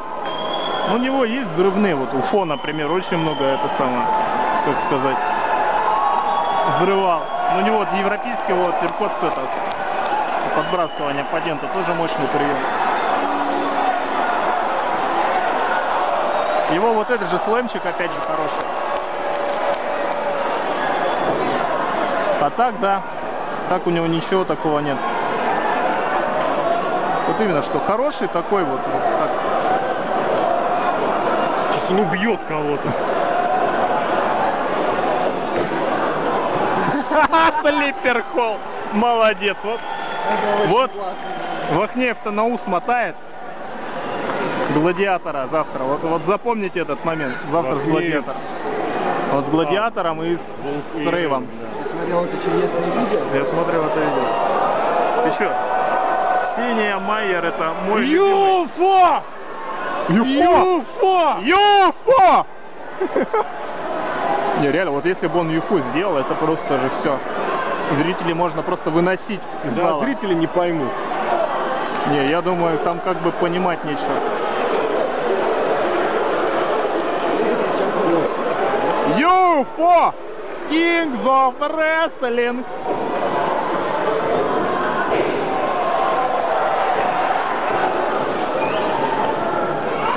Ну, у него есть взрывные, вот Уфо, например, очень много это самое, как сказать, взрывал. Но у него вот европейский вот перкот с это, с оппонента, тоже мощный прием. Его вот этот же слэмчик опять же хороший. А так, да, так у него ничего такого нет. Вот именно, что хороший такой вот, вот так, Сейчас он убьет кого-то. Слипер холл. Молодец. Вот, вот Вахнеев-то на ус мотает. Гладиатора завтра. Вот, вот запомните этот момент. Завтра с гладиатором. Вот с гладиатором и с, с Рейвом. Ты смотрел это чудесное видео? Я смотрел это видео. Ты чё? Ксения Майер это мой любимый. Юфо! Юфо! Юфо! Не, реально, вот если бы он Юфу сделал, это просто же все. Зрителей можно просто выносить из Да, зала. зрители не поймут. Не, я думаю, там как бы понимать нечего. UFO! Kings of Wrestling!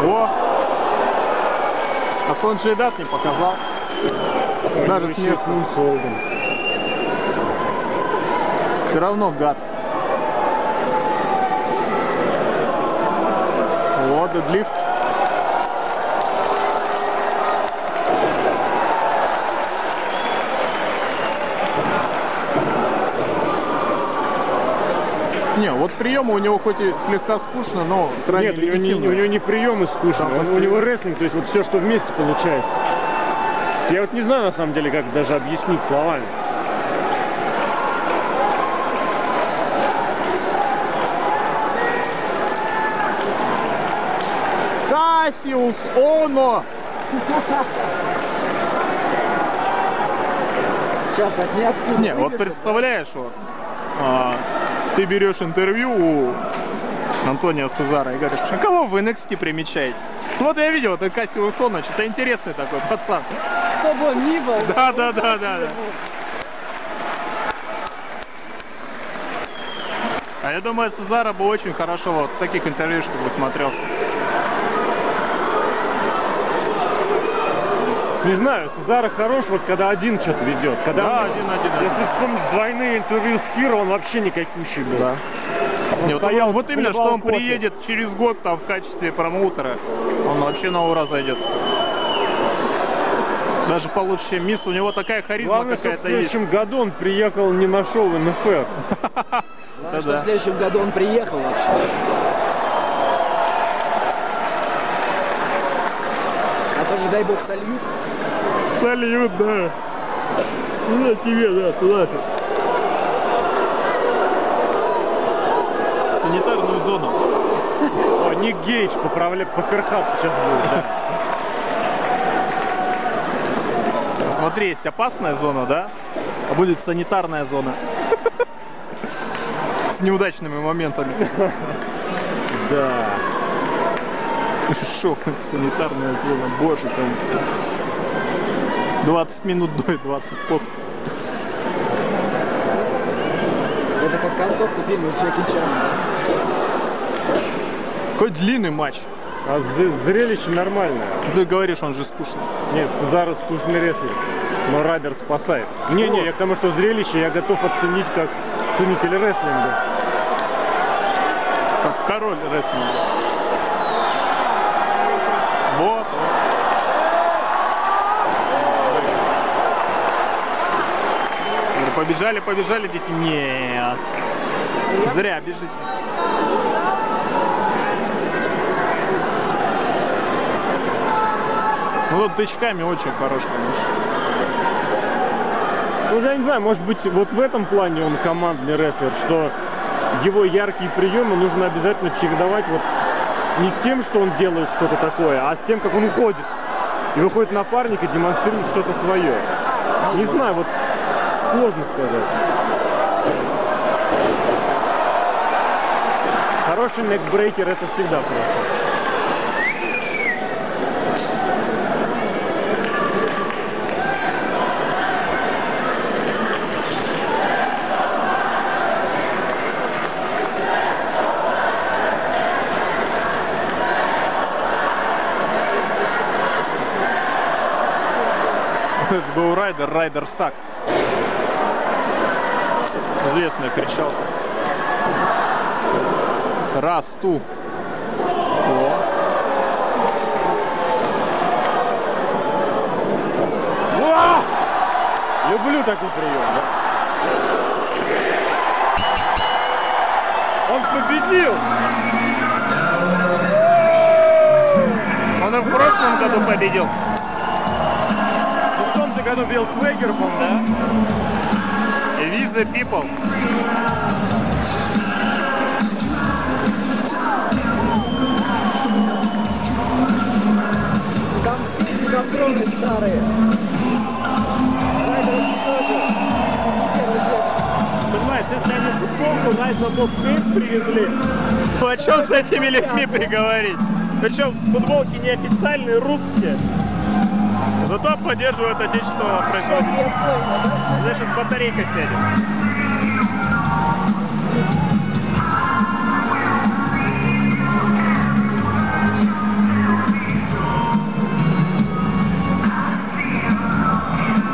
О! А Сонджи дат не показал. Даже с места. Все равно гад. Вот, дедлифт. Не, вот приемы у него хоть и слегка скучно, но крайне Нет, у него, не, у него не приемы скучно, он- у него рестлинг, то есть вот все, что вместе получается. Я вот не знаю на самом деле, как даже объяснить словами. Кассиус Оно! Сейчас так не откуда. Не, вот представляешь, вот, а, ты берешь интервью у Антонио Сезара и говоришь, а кого в NXT примечаете? Ну Вот я видел, это Кассиус Оно, что-то интересный такой пацан. Кто бы он ни был. Да, да, да, да, да. А я думаю, Цезара бы очень хорошо вот в таких интервьюшках бы смотрелся. Не знаю, Сезара хорош, вот когда один что-то ведет. Когда Да, он- один-один. Если вспомнить двойные интервью с Хиро, он вообще никакущий был. Да. Не, вот, стоял, вот именно, что он кофе. приедет через год там в качестве промоутера, он вообще на ура зайдет. Даже получше, чем Мисс, у него такая харизма Главное, что в какая-то есть. следующем году он приехал не на шоу НФР. Главное, что да. в следующем году он приехал вообще. А то, не дай бог, сольют. Сольют, да. Ну, тебе, да, туда же. Санитарную зону. О, Ник Гейдж поправля... поперхаться сейчас будет. да. Смотри, есть опасная зона, да? А будет санитарная зона. С неудачными моментами. Да. Шок, санитарная зона, боже там. 20 минут до и 20 после. Это как концовка фильма с Джеки Чаном. да? Какой длинный матч. А зрелище нормальное. Ты говоришь, он же скучный. Нет, Сезара скучный рестлер. Но Райдер спасает. Не-не, я к тому, что зрелище я готов оценить как ценитель рестлинга. Как король рестлинга. Вот. вот. Говорю, Побежали, побежали, дети. Нет. Зря бежите. Ну вот тычками очень хорош, конечно. Ну, я не знаю, может быть, вот в этом плане он командный рестлер, что его яркие приемы нужно обязательно чередовать вот не с тем, что он делает что-то такое, а с тем, как он уходит. И выходит напарник и демонстрирует что-то свое. Не знаю, вот сложно сказать. Хороший некбрейкер это всегда хорошо. Let's go Rider, Rider Sucks. Известная кричалка. Раз, ту. О. Уа! Люблю такой прием. да. Он победил! Он и в прошлом году победил. Ну, в том же году бил Свегер, по-моему, да? Visa People. Там все эти гастроны старые. Понимаешь, если они Nice of Кейп привезли, Ну о чем с этими людьми приговорить? Причем футболки неофициальные, русские. Зато поддерживают отечественного производителя. Знаешь, с батарейкой сядет.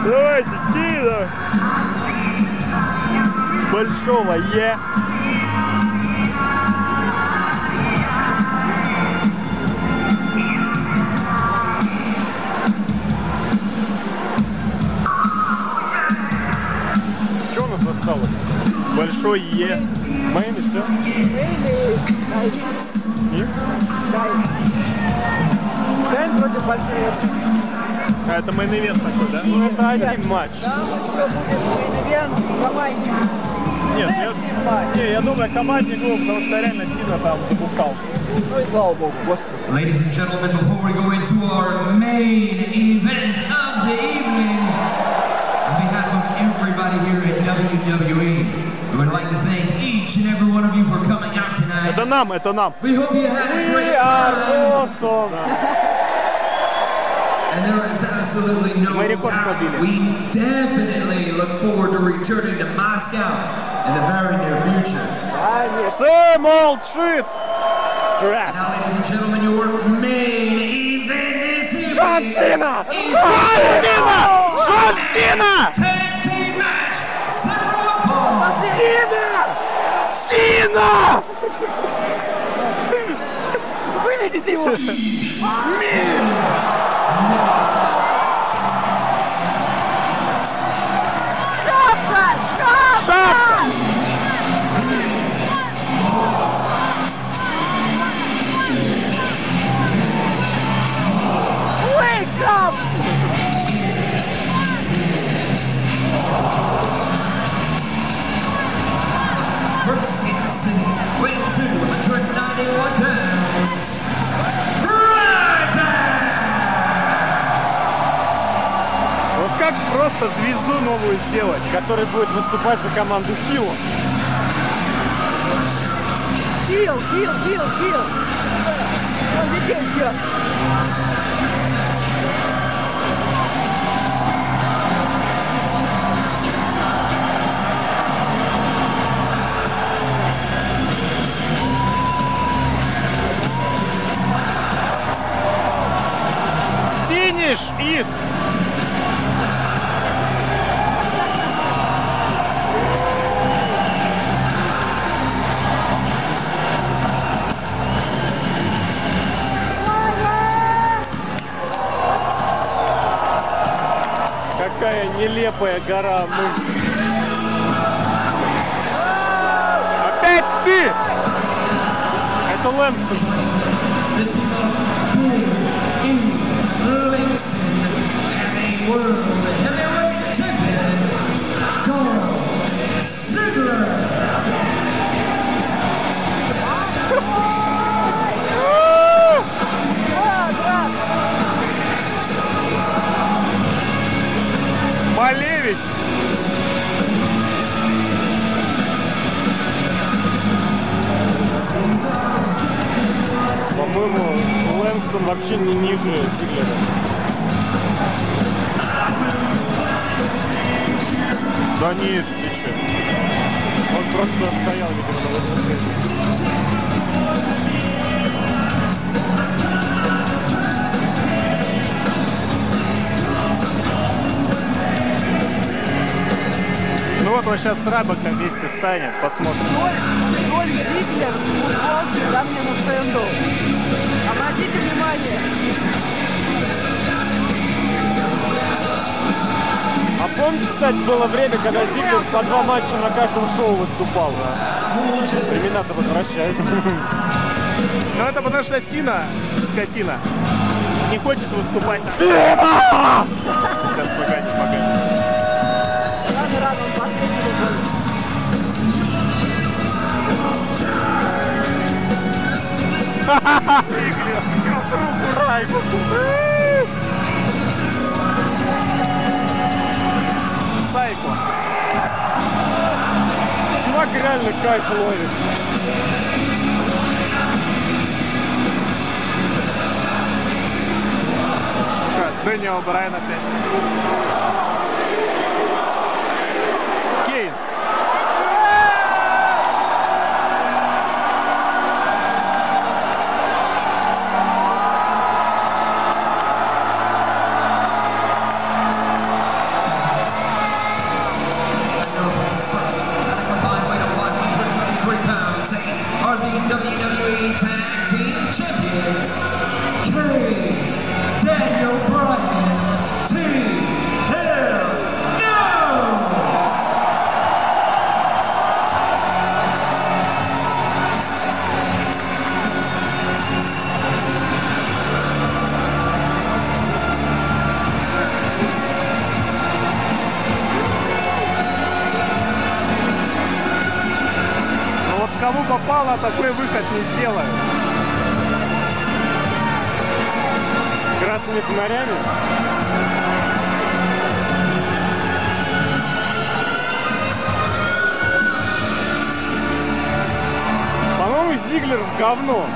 Давайте, Кида! Большого Е. Большой Е. Мейн и все? И? Дайн против большой А это мейн-ивент такой, да? Ну, это один матч. Там еще будет main event команде. Нет, я, не, я думаю, командник был, потому что реально сильно там забухал. Ну и слава богу, господи. Ladies and gentlemen, before we go into our main event of the evening, on behalf of everybody here at WWE, we would like to thank each and every one of you for coming out tonight. Это нам, это нам. We hope you had a great We are time. awesome! And there is absolutely no Мы рекорд doubt побили. we definitely look forward to returning to Moscow in the very near future. А, нет. Same old shit! Crap! Now, ladies and gentlemen, your main event this evening John Cena! is Джон Сина! Джон Upon. Сина! Выведите его! Шапка! Шапка! Шапка! Вот как просто звезду новую сделать? Который будет выступать за команду Хилла. Килл, килл, килл, килл! Он детей бьет. Финиш, Ид! Какая нелепая гора мышц. Опять Лэнгстон. По-моему, Лэнгстон вообще не ниже Зиглера. Да ниже, ты че? Он просто стоял, видимо, на возвышении. Ну вот он сейчас с Рабаком вместе станет, посмотрим. Доль Зиглер в футболке мне на стенду. Обратите внимание. А помните, кстати, было время, когда Зиглер по два матча на каждом шоу выступал? Времена-то возвращаются. Ну это потому что Сина, скотина, не хочет выступать. Сина! Сайко. Чувак реально кайф ловит. Дэниел Брайан опять.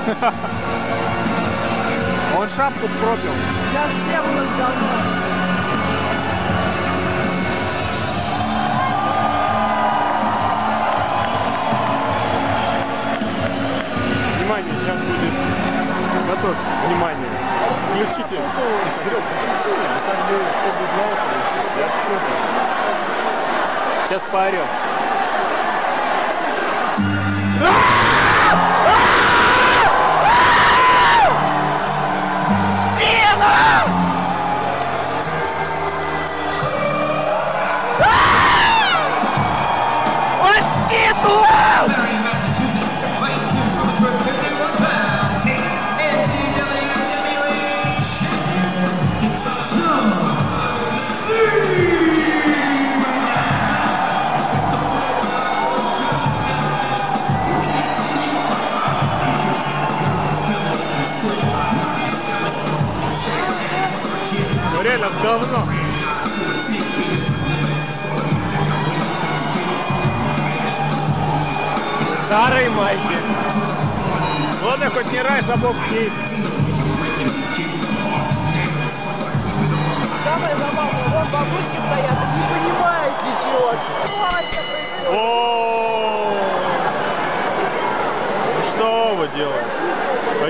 Он шапку пропил. Сейчас все будут говно. Внимание, сейчас будет. Готовься, внимание. Включите. Серег, запиши, ну, как бы, чтобы знал, короче, я отчетно. Сейчас поорем.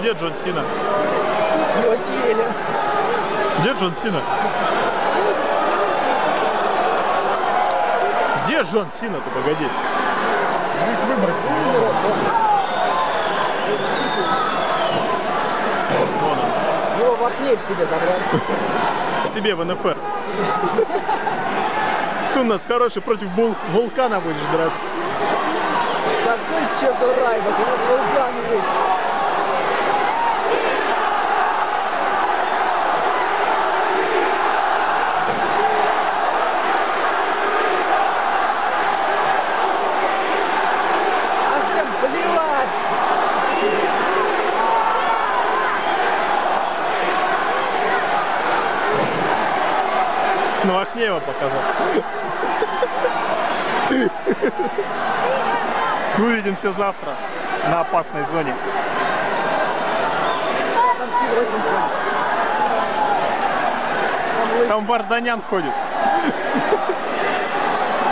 Где Джон Сина? Его съели. Где Джон Сина? Где Джон Сина-то, погоди? Мы их выбросили. Вон он. Его в окне в себе забрали. Себе в НФР. Ты у нас хороший против вул- вулкана будешь драться. Какой к черту райбок, у нас вулкан есть. мне его показал. Увидимся завтра на опасной зоне. Там Варданян ходит.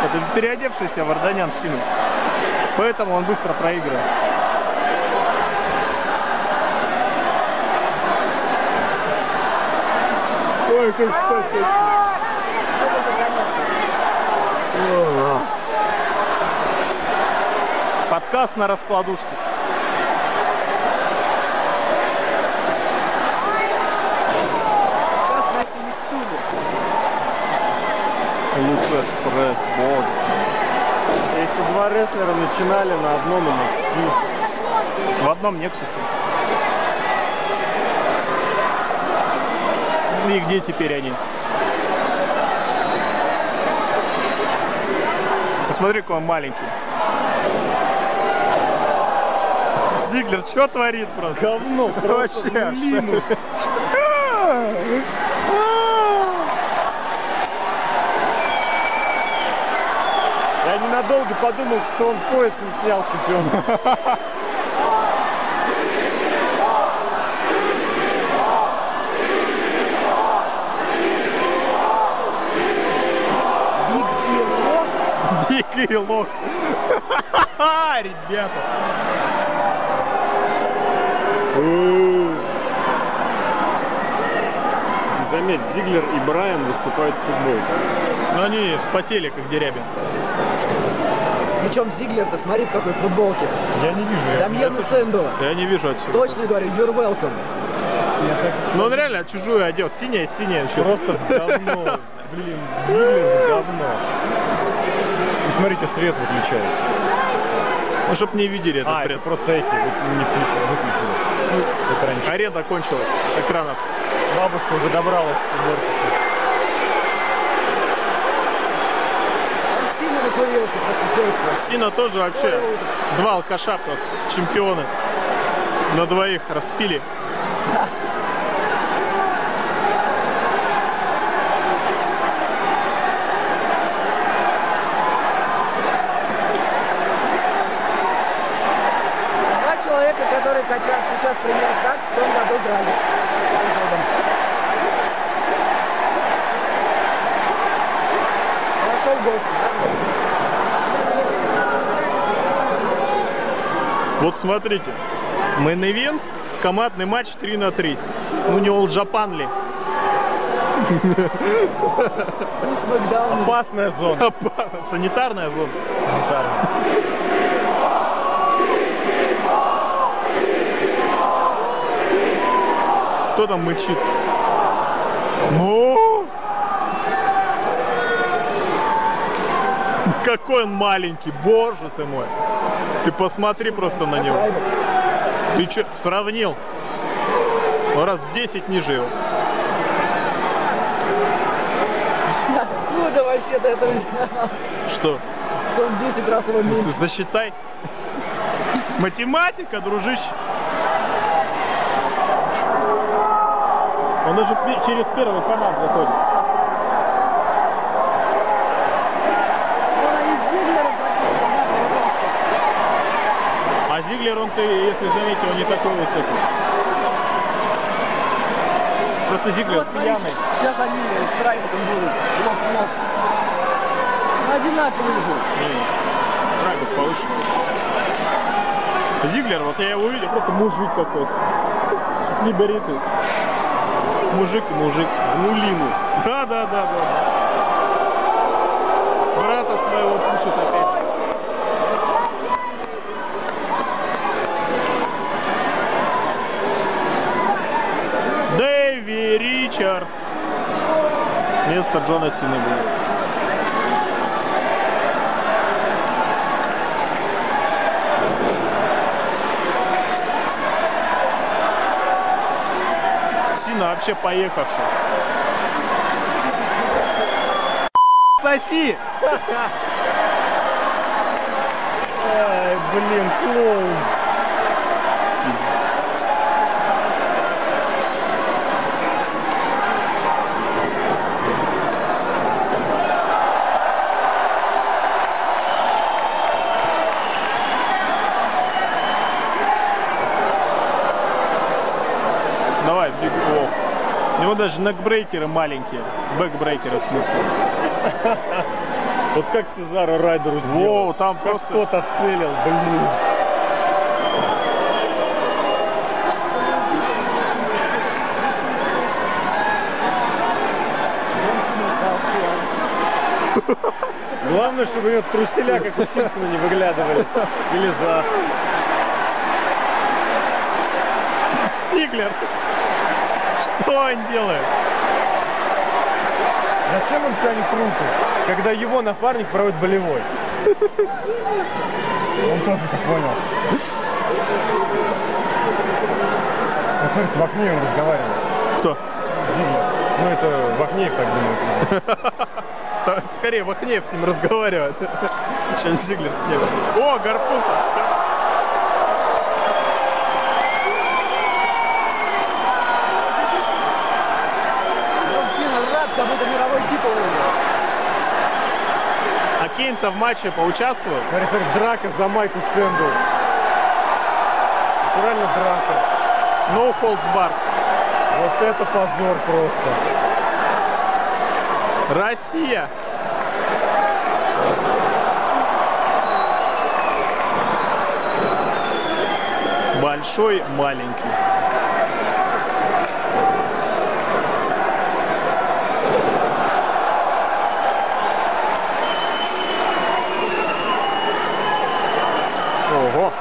Это переодевшийся Варданян Сину. Поэтому он быстро проигрывает. Ой, как Подкаст на раскладушку. Лукас Пресс, боже. Эти два рестлера начинали на одном NXT. В одном Нексусе. И где теперь они? Посмотри, какой он маленький. Зиглер, что творит просто? Говно, просто Вообще. млину. Я ненадолго подумал, что он пояс не снял чемпиона. Биг и лох. Ребята. Заметь, Зиглер и Брайан выступают в футболке. Но они вспотели, как дерябин. Причем Зиглер-то, смотри, в какой футболке. Я не вижу. Там Йену Сэндо. Я не вижу отсюда. Точно говорю, you're welcome. Но он реально чужую одел. Синяя, синяя. Просто говно. Блин, Зиглер говно. И смотрите, свет выключает. Ну, чтоб не видели этот А, это бред. просто эти вот не включили, выключили. Ну, как раньше. Аренда кончилась. Экранов. Бабушка уже добралась с уборщицей. Он сильно накурился после шейства. Сина тоже вообще Ой, два алкаша просто. Чемпионы. На двоих распили. Два человека, которые хотят сейчас примерно так, в том году дрались. друг с другом. Прошел год. Вот смотрите. Мейн-ивент, командный матч 3 на 3. Ну не All Japan ли? Опасная зона. Санитарная зона. Санитарная. Кто там мычит? Ну? Какой он маленький, боже ты мой. Ты посмотри просто на него. Ты что, сравнил? Он раз в 10 ниже его. Откуда вообще ты это взял? Что? Что он 10 раз его Ты меньше. засчитай. Математика, дружище. Он пе- через первый канал заходит. Он из Зиглера практически одинакового роста. А Зиглер, он, ты, если заметил, не такой высокий. Просто Зиглер Вот, смотри, пьяный. сейчас они с Райбутом будут. Ну, одинаковые же. Райбут повыше. Зиглер, вот я его увидел, просто мужик какой-то. Не боритый. Мужик и мужик. Нулину. Да, да, да, да. Брата своего пушит опять. Место Джона Сины будет. Сина вообще поехавший. Соси! Ай, блин, клоун. Ну, даже некбрейкеры маленькие. Бэкбрейкеры, в смысле. Вот как Сезаро Райдеру сделал. Воу, там Как просто... тот отцелил, блин. Главное, чтобы у него труселя, как у Симпсона, не выглядывали. Или зад. Сиглер! Что он делает? Зачем он тянет руку, когда его напарник проводит болевой? Он тоже так понял. Вот смотрите, в окне он разговаривает. Кто? Зиглер. Ну это в окне так думают. Та- Скорее, Вахнеев с ним разговаривает, чем Зиглер с ним. О, гарпун-то, все. Он сильно рад, как будто мировой титул выиграл. А Кейн-то в матче? Смотри, смотри, драка за майку Сэнду. Натурально драка. No holds barred. Вот это позор просто. Россия. Большой, маленький. Ого.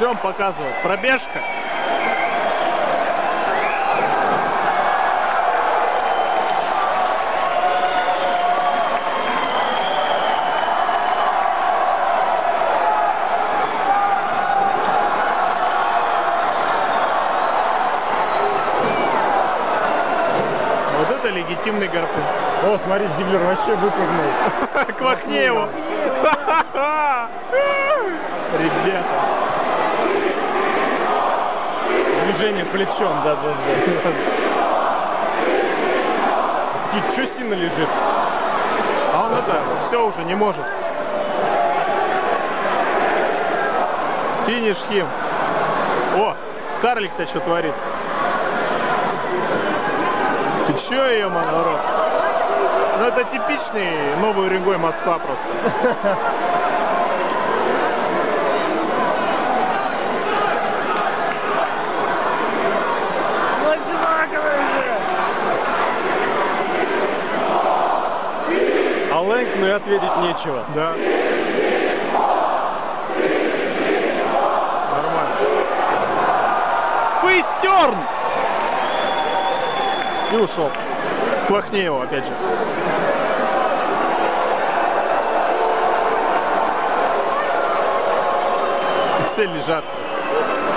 Что он показывает? Пробежка? Вот это легитимный гарпун. О, смотри, Зиглер вообще выпрыгнул. К Вахнееву. Ребята. Движение плечом, да, да, да. Птиц, что сильно лежит? А он это все уже не может. Финиш хим. О, карлик-то что творит? Ты ее народ? Ну это типичный новый Уренгой Москва просто. Ну одинаковые же! А Лэнкс, ну и ответить нечего. Да. Нормально. Фейстерн! И ушел. К Вахнееву, опять же. Все лежат.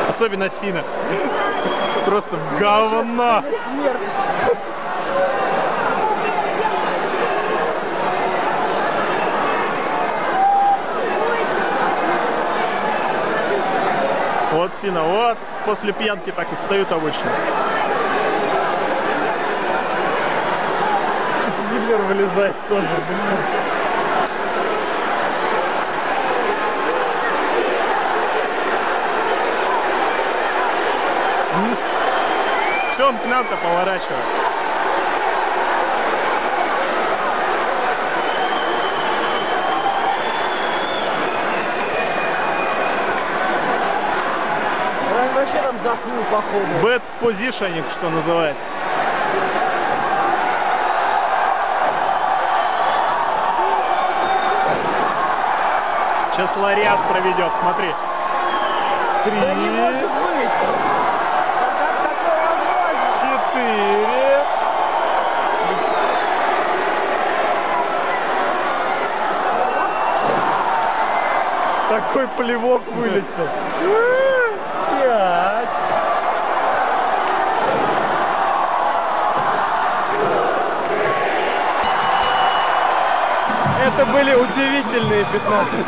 Особенно Сина. Просто в говно. Смерть. Вот Сина, вот после пьянки так и встают обычно. Зиглер вылезает тоже. блин. Че он к нам-то поворачивается? Он вообще там заснул, походу. Бэт позишенинг, что называется. Сейчас лариат проведет, смотри. Три, Да не может быть! Как такое возможно? четыре. Такой плевок вылетел. Это были удивительные 15.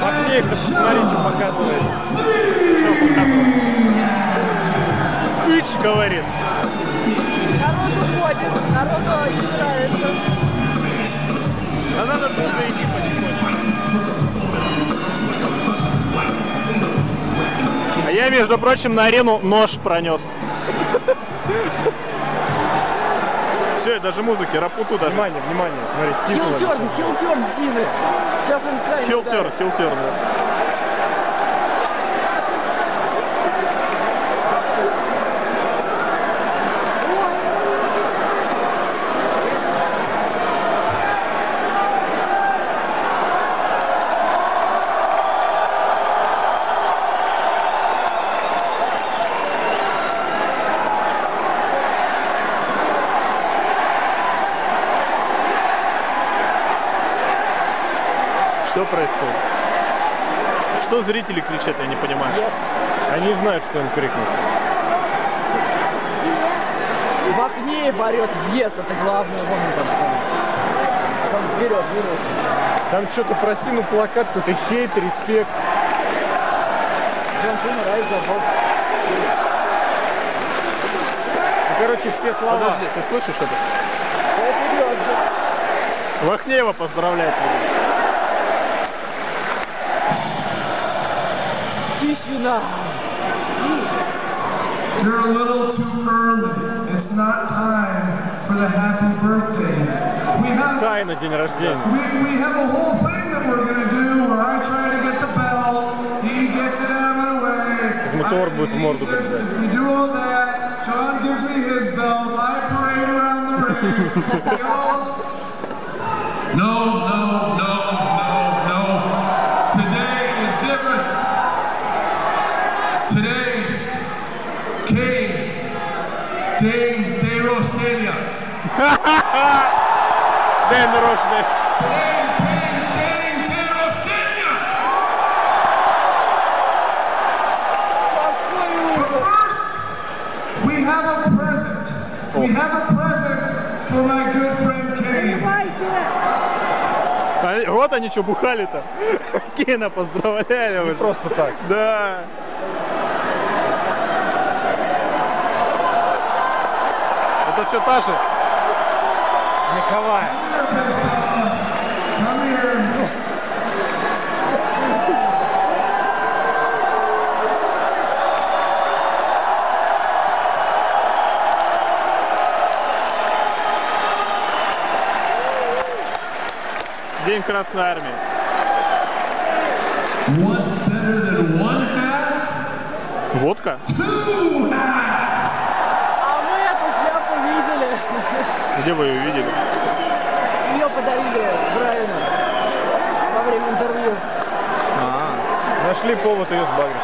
Вахнеев-то посмотри, что показывает. Что показывает? Ич говорит. Народ уходит, народу не нравится. Между прочим, на арену нож пронес. Все, и даже музыки, рапуту даже. Внимание, внимание, смотри, стикулы. Хилтерн, хилтерн Сины. Сейчас он крайне Хилтер, ударит. хилтер, да. Что происходит? Что зрители кричат, я не понимаю. Yes. Они знают, что им крикнуть. Махнеев орет yes, это главное. Вон он там сам. Сам вперед двинулся. Там что-то про Сину плакат, какой-то хейт, респект. Джон Сина. Ну, короче, все слова. Подожди, ты слышишь это? Это звезды. Вахнеева поздравляет меня. Тишина. You're a little too early. It's not time for the happy birthday. We have Кай на день рождения. we, we have a whole thing that we're gonna do where I try to get the belt, he gets it out of my way. мотор I- будет в морду just- кидать. We do all that. John gives me his belt. I parade around the ring. we all No, no, no, friend Kane. А, вот они что бухали-то. Кена поздравляли уже. Просто так. Да. Это все та же. Here. День Красной Армии. What's better than one hat? Водка? Two hats. А мы эту шляпу видели. Где вы ее видели? Подарили Брайану во время интервью. А, Нашли повод ее сбагрить.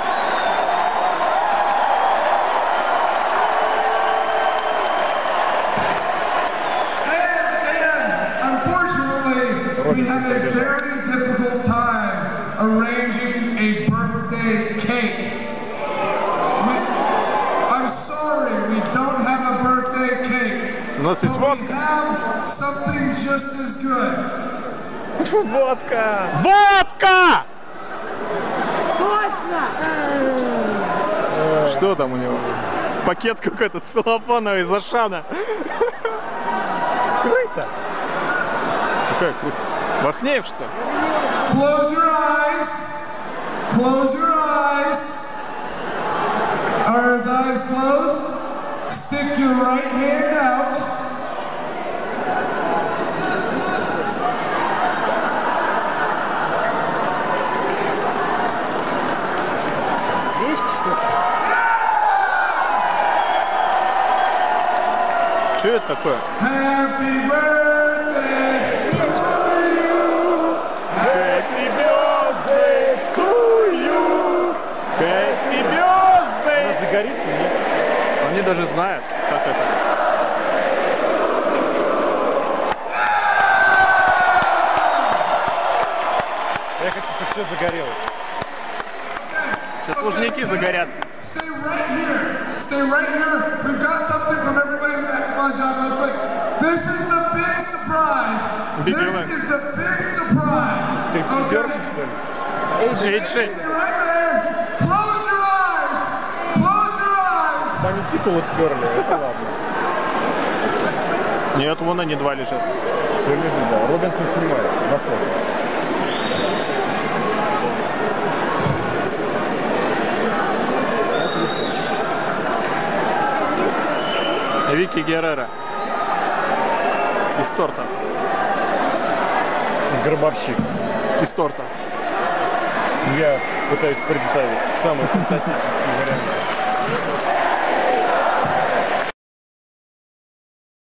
And, and unfortunately, we had a very difficult time arranging a birthday cake. We, I'm sorry, we don't have a birthday cake. у нас есть водка. Something just as good. Водка! Водка! Что там у него? Пакет какой-то целлофановый из Ашана. Крыса! Какая крыса? Вахнеев, что ли? Close your eyes. Close your eyes. Are his eyes closed? Stick your right hand out. Свечки, что ли? Такое? Happy birthday to you. Happy birthday to you! Happy birthday! Она загорится, нет? Они даже знают, как это. Я хочу, чтобы все загорелось. Сейчас лужники загорятся. Stay right here. Stay right here. We've got something from back. Come on, John, real quick. This is the big surprise. Big this event. is the big surprise. Ты держишь, что ли? Эйджи. Stay right there. Close your eyes. Close your eyes. Да они титулы сперли, это ладно. Нет, вон они два лежат. Все лежит, да. Робинсон снимает на фото. Геррера. Из торта. Гробовщик. Из торта. Я пытаюсь представить самый фантастический вариант.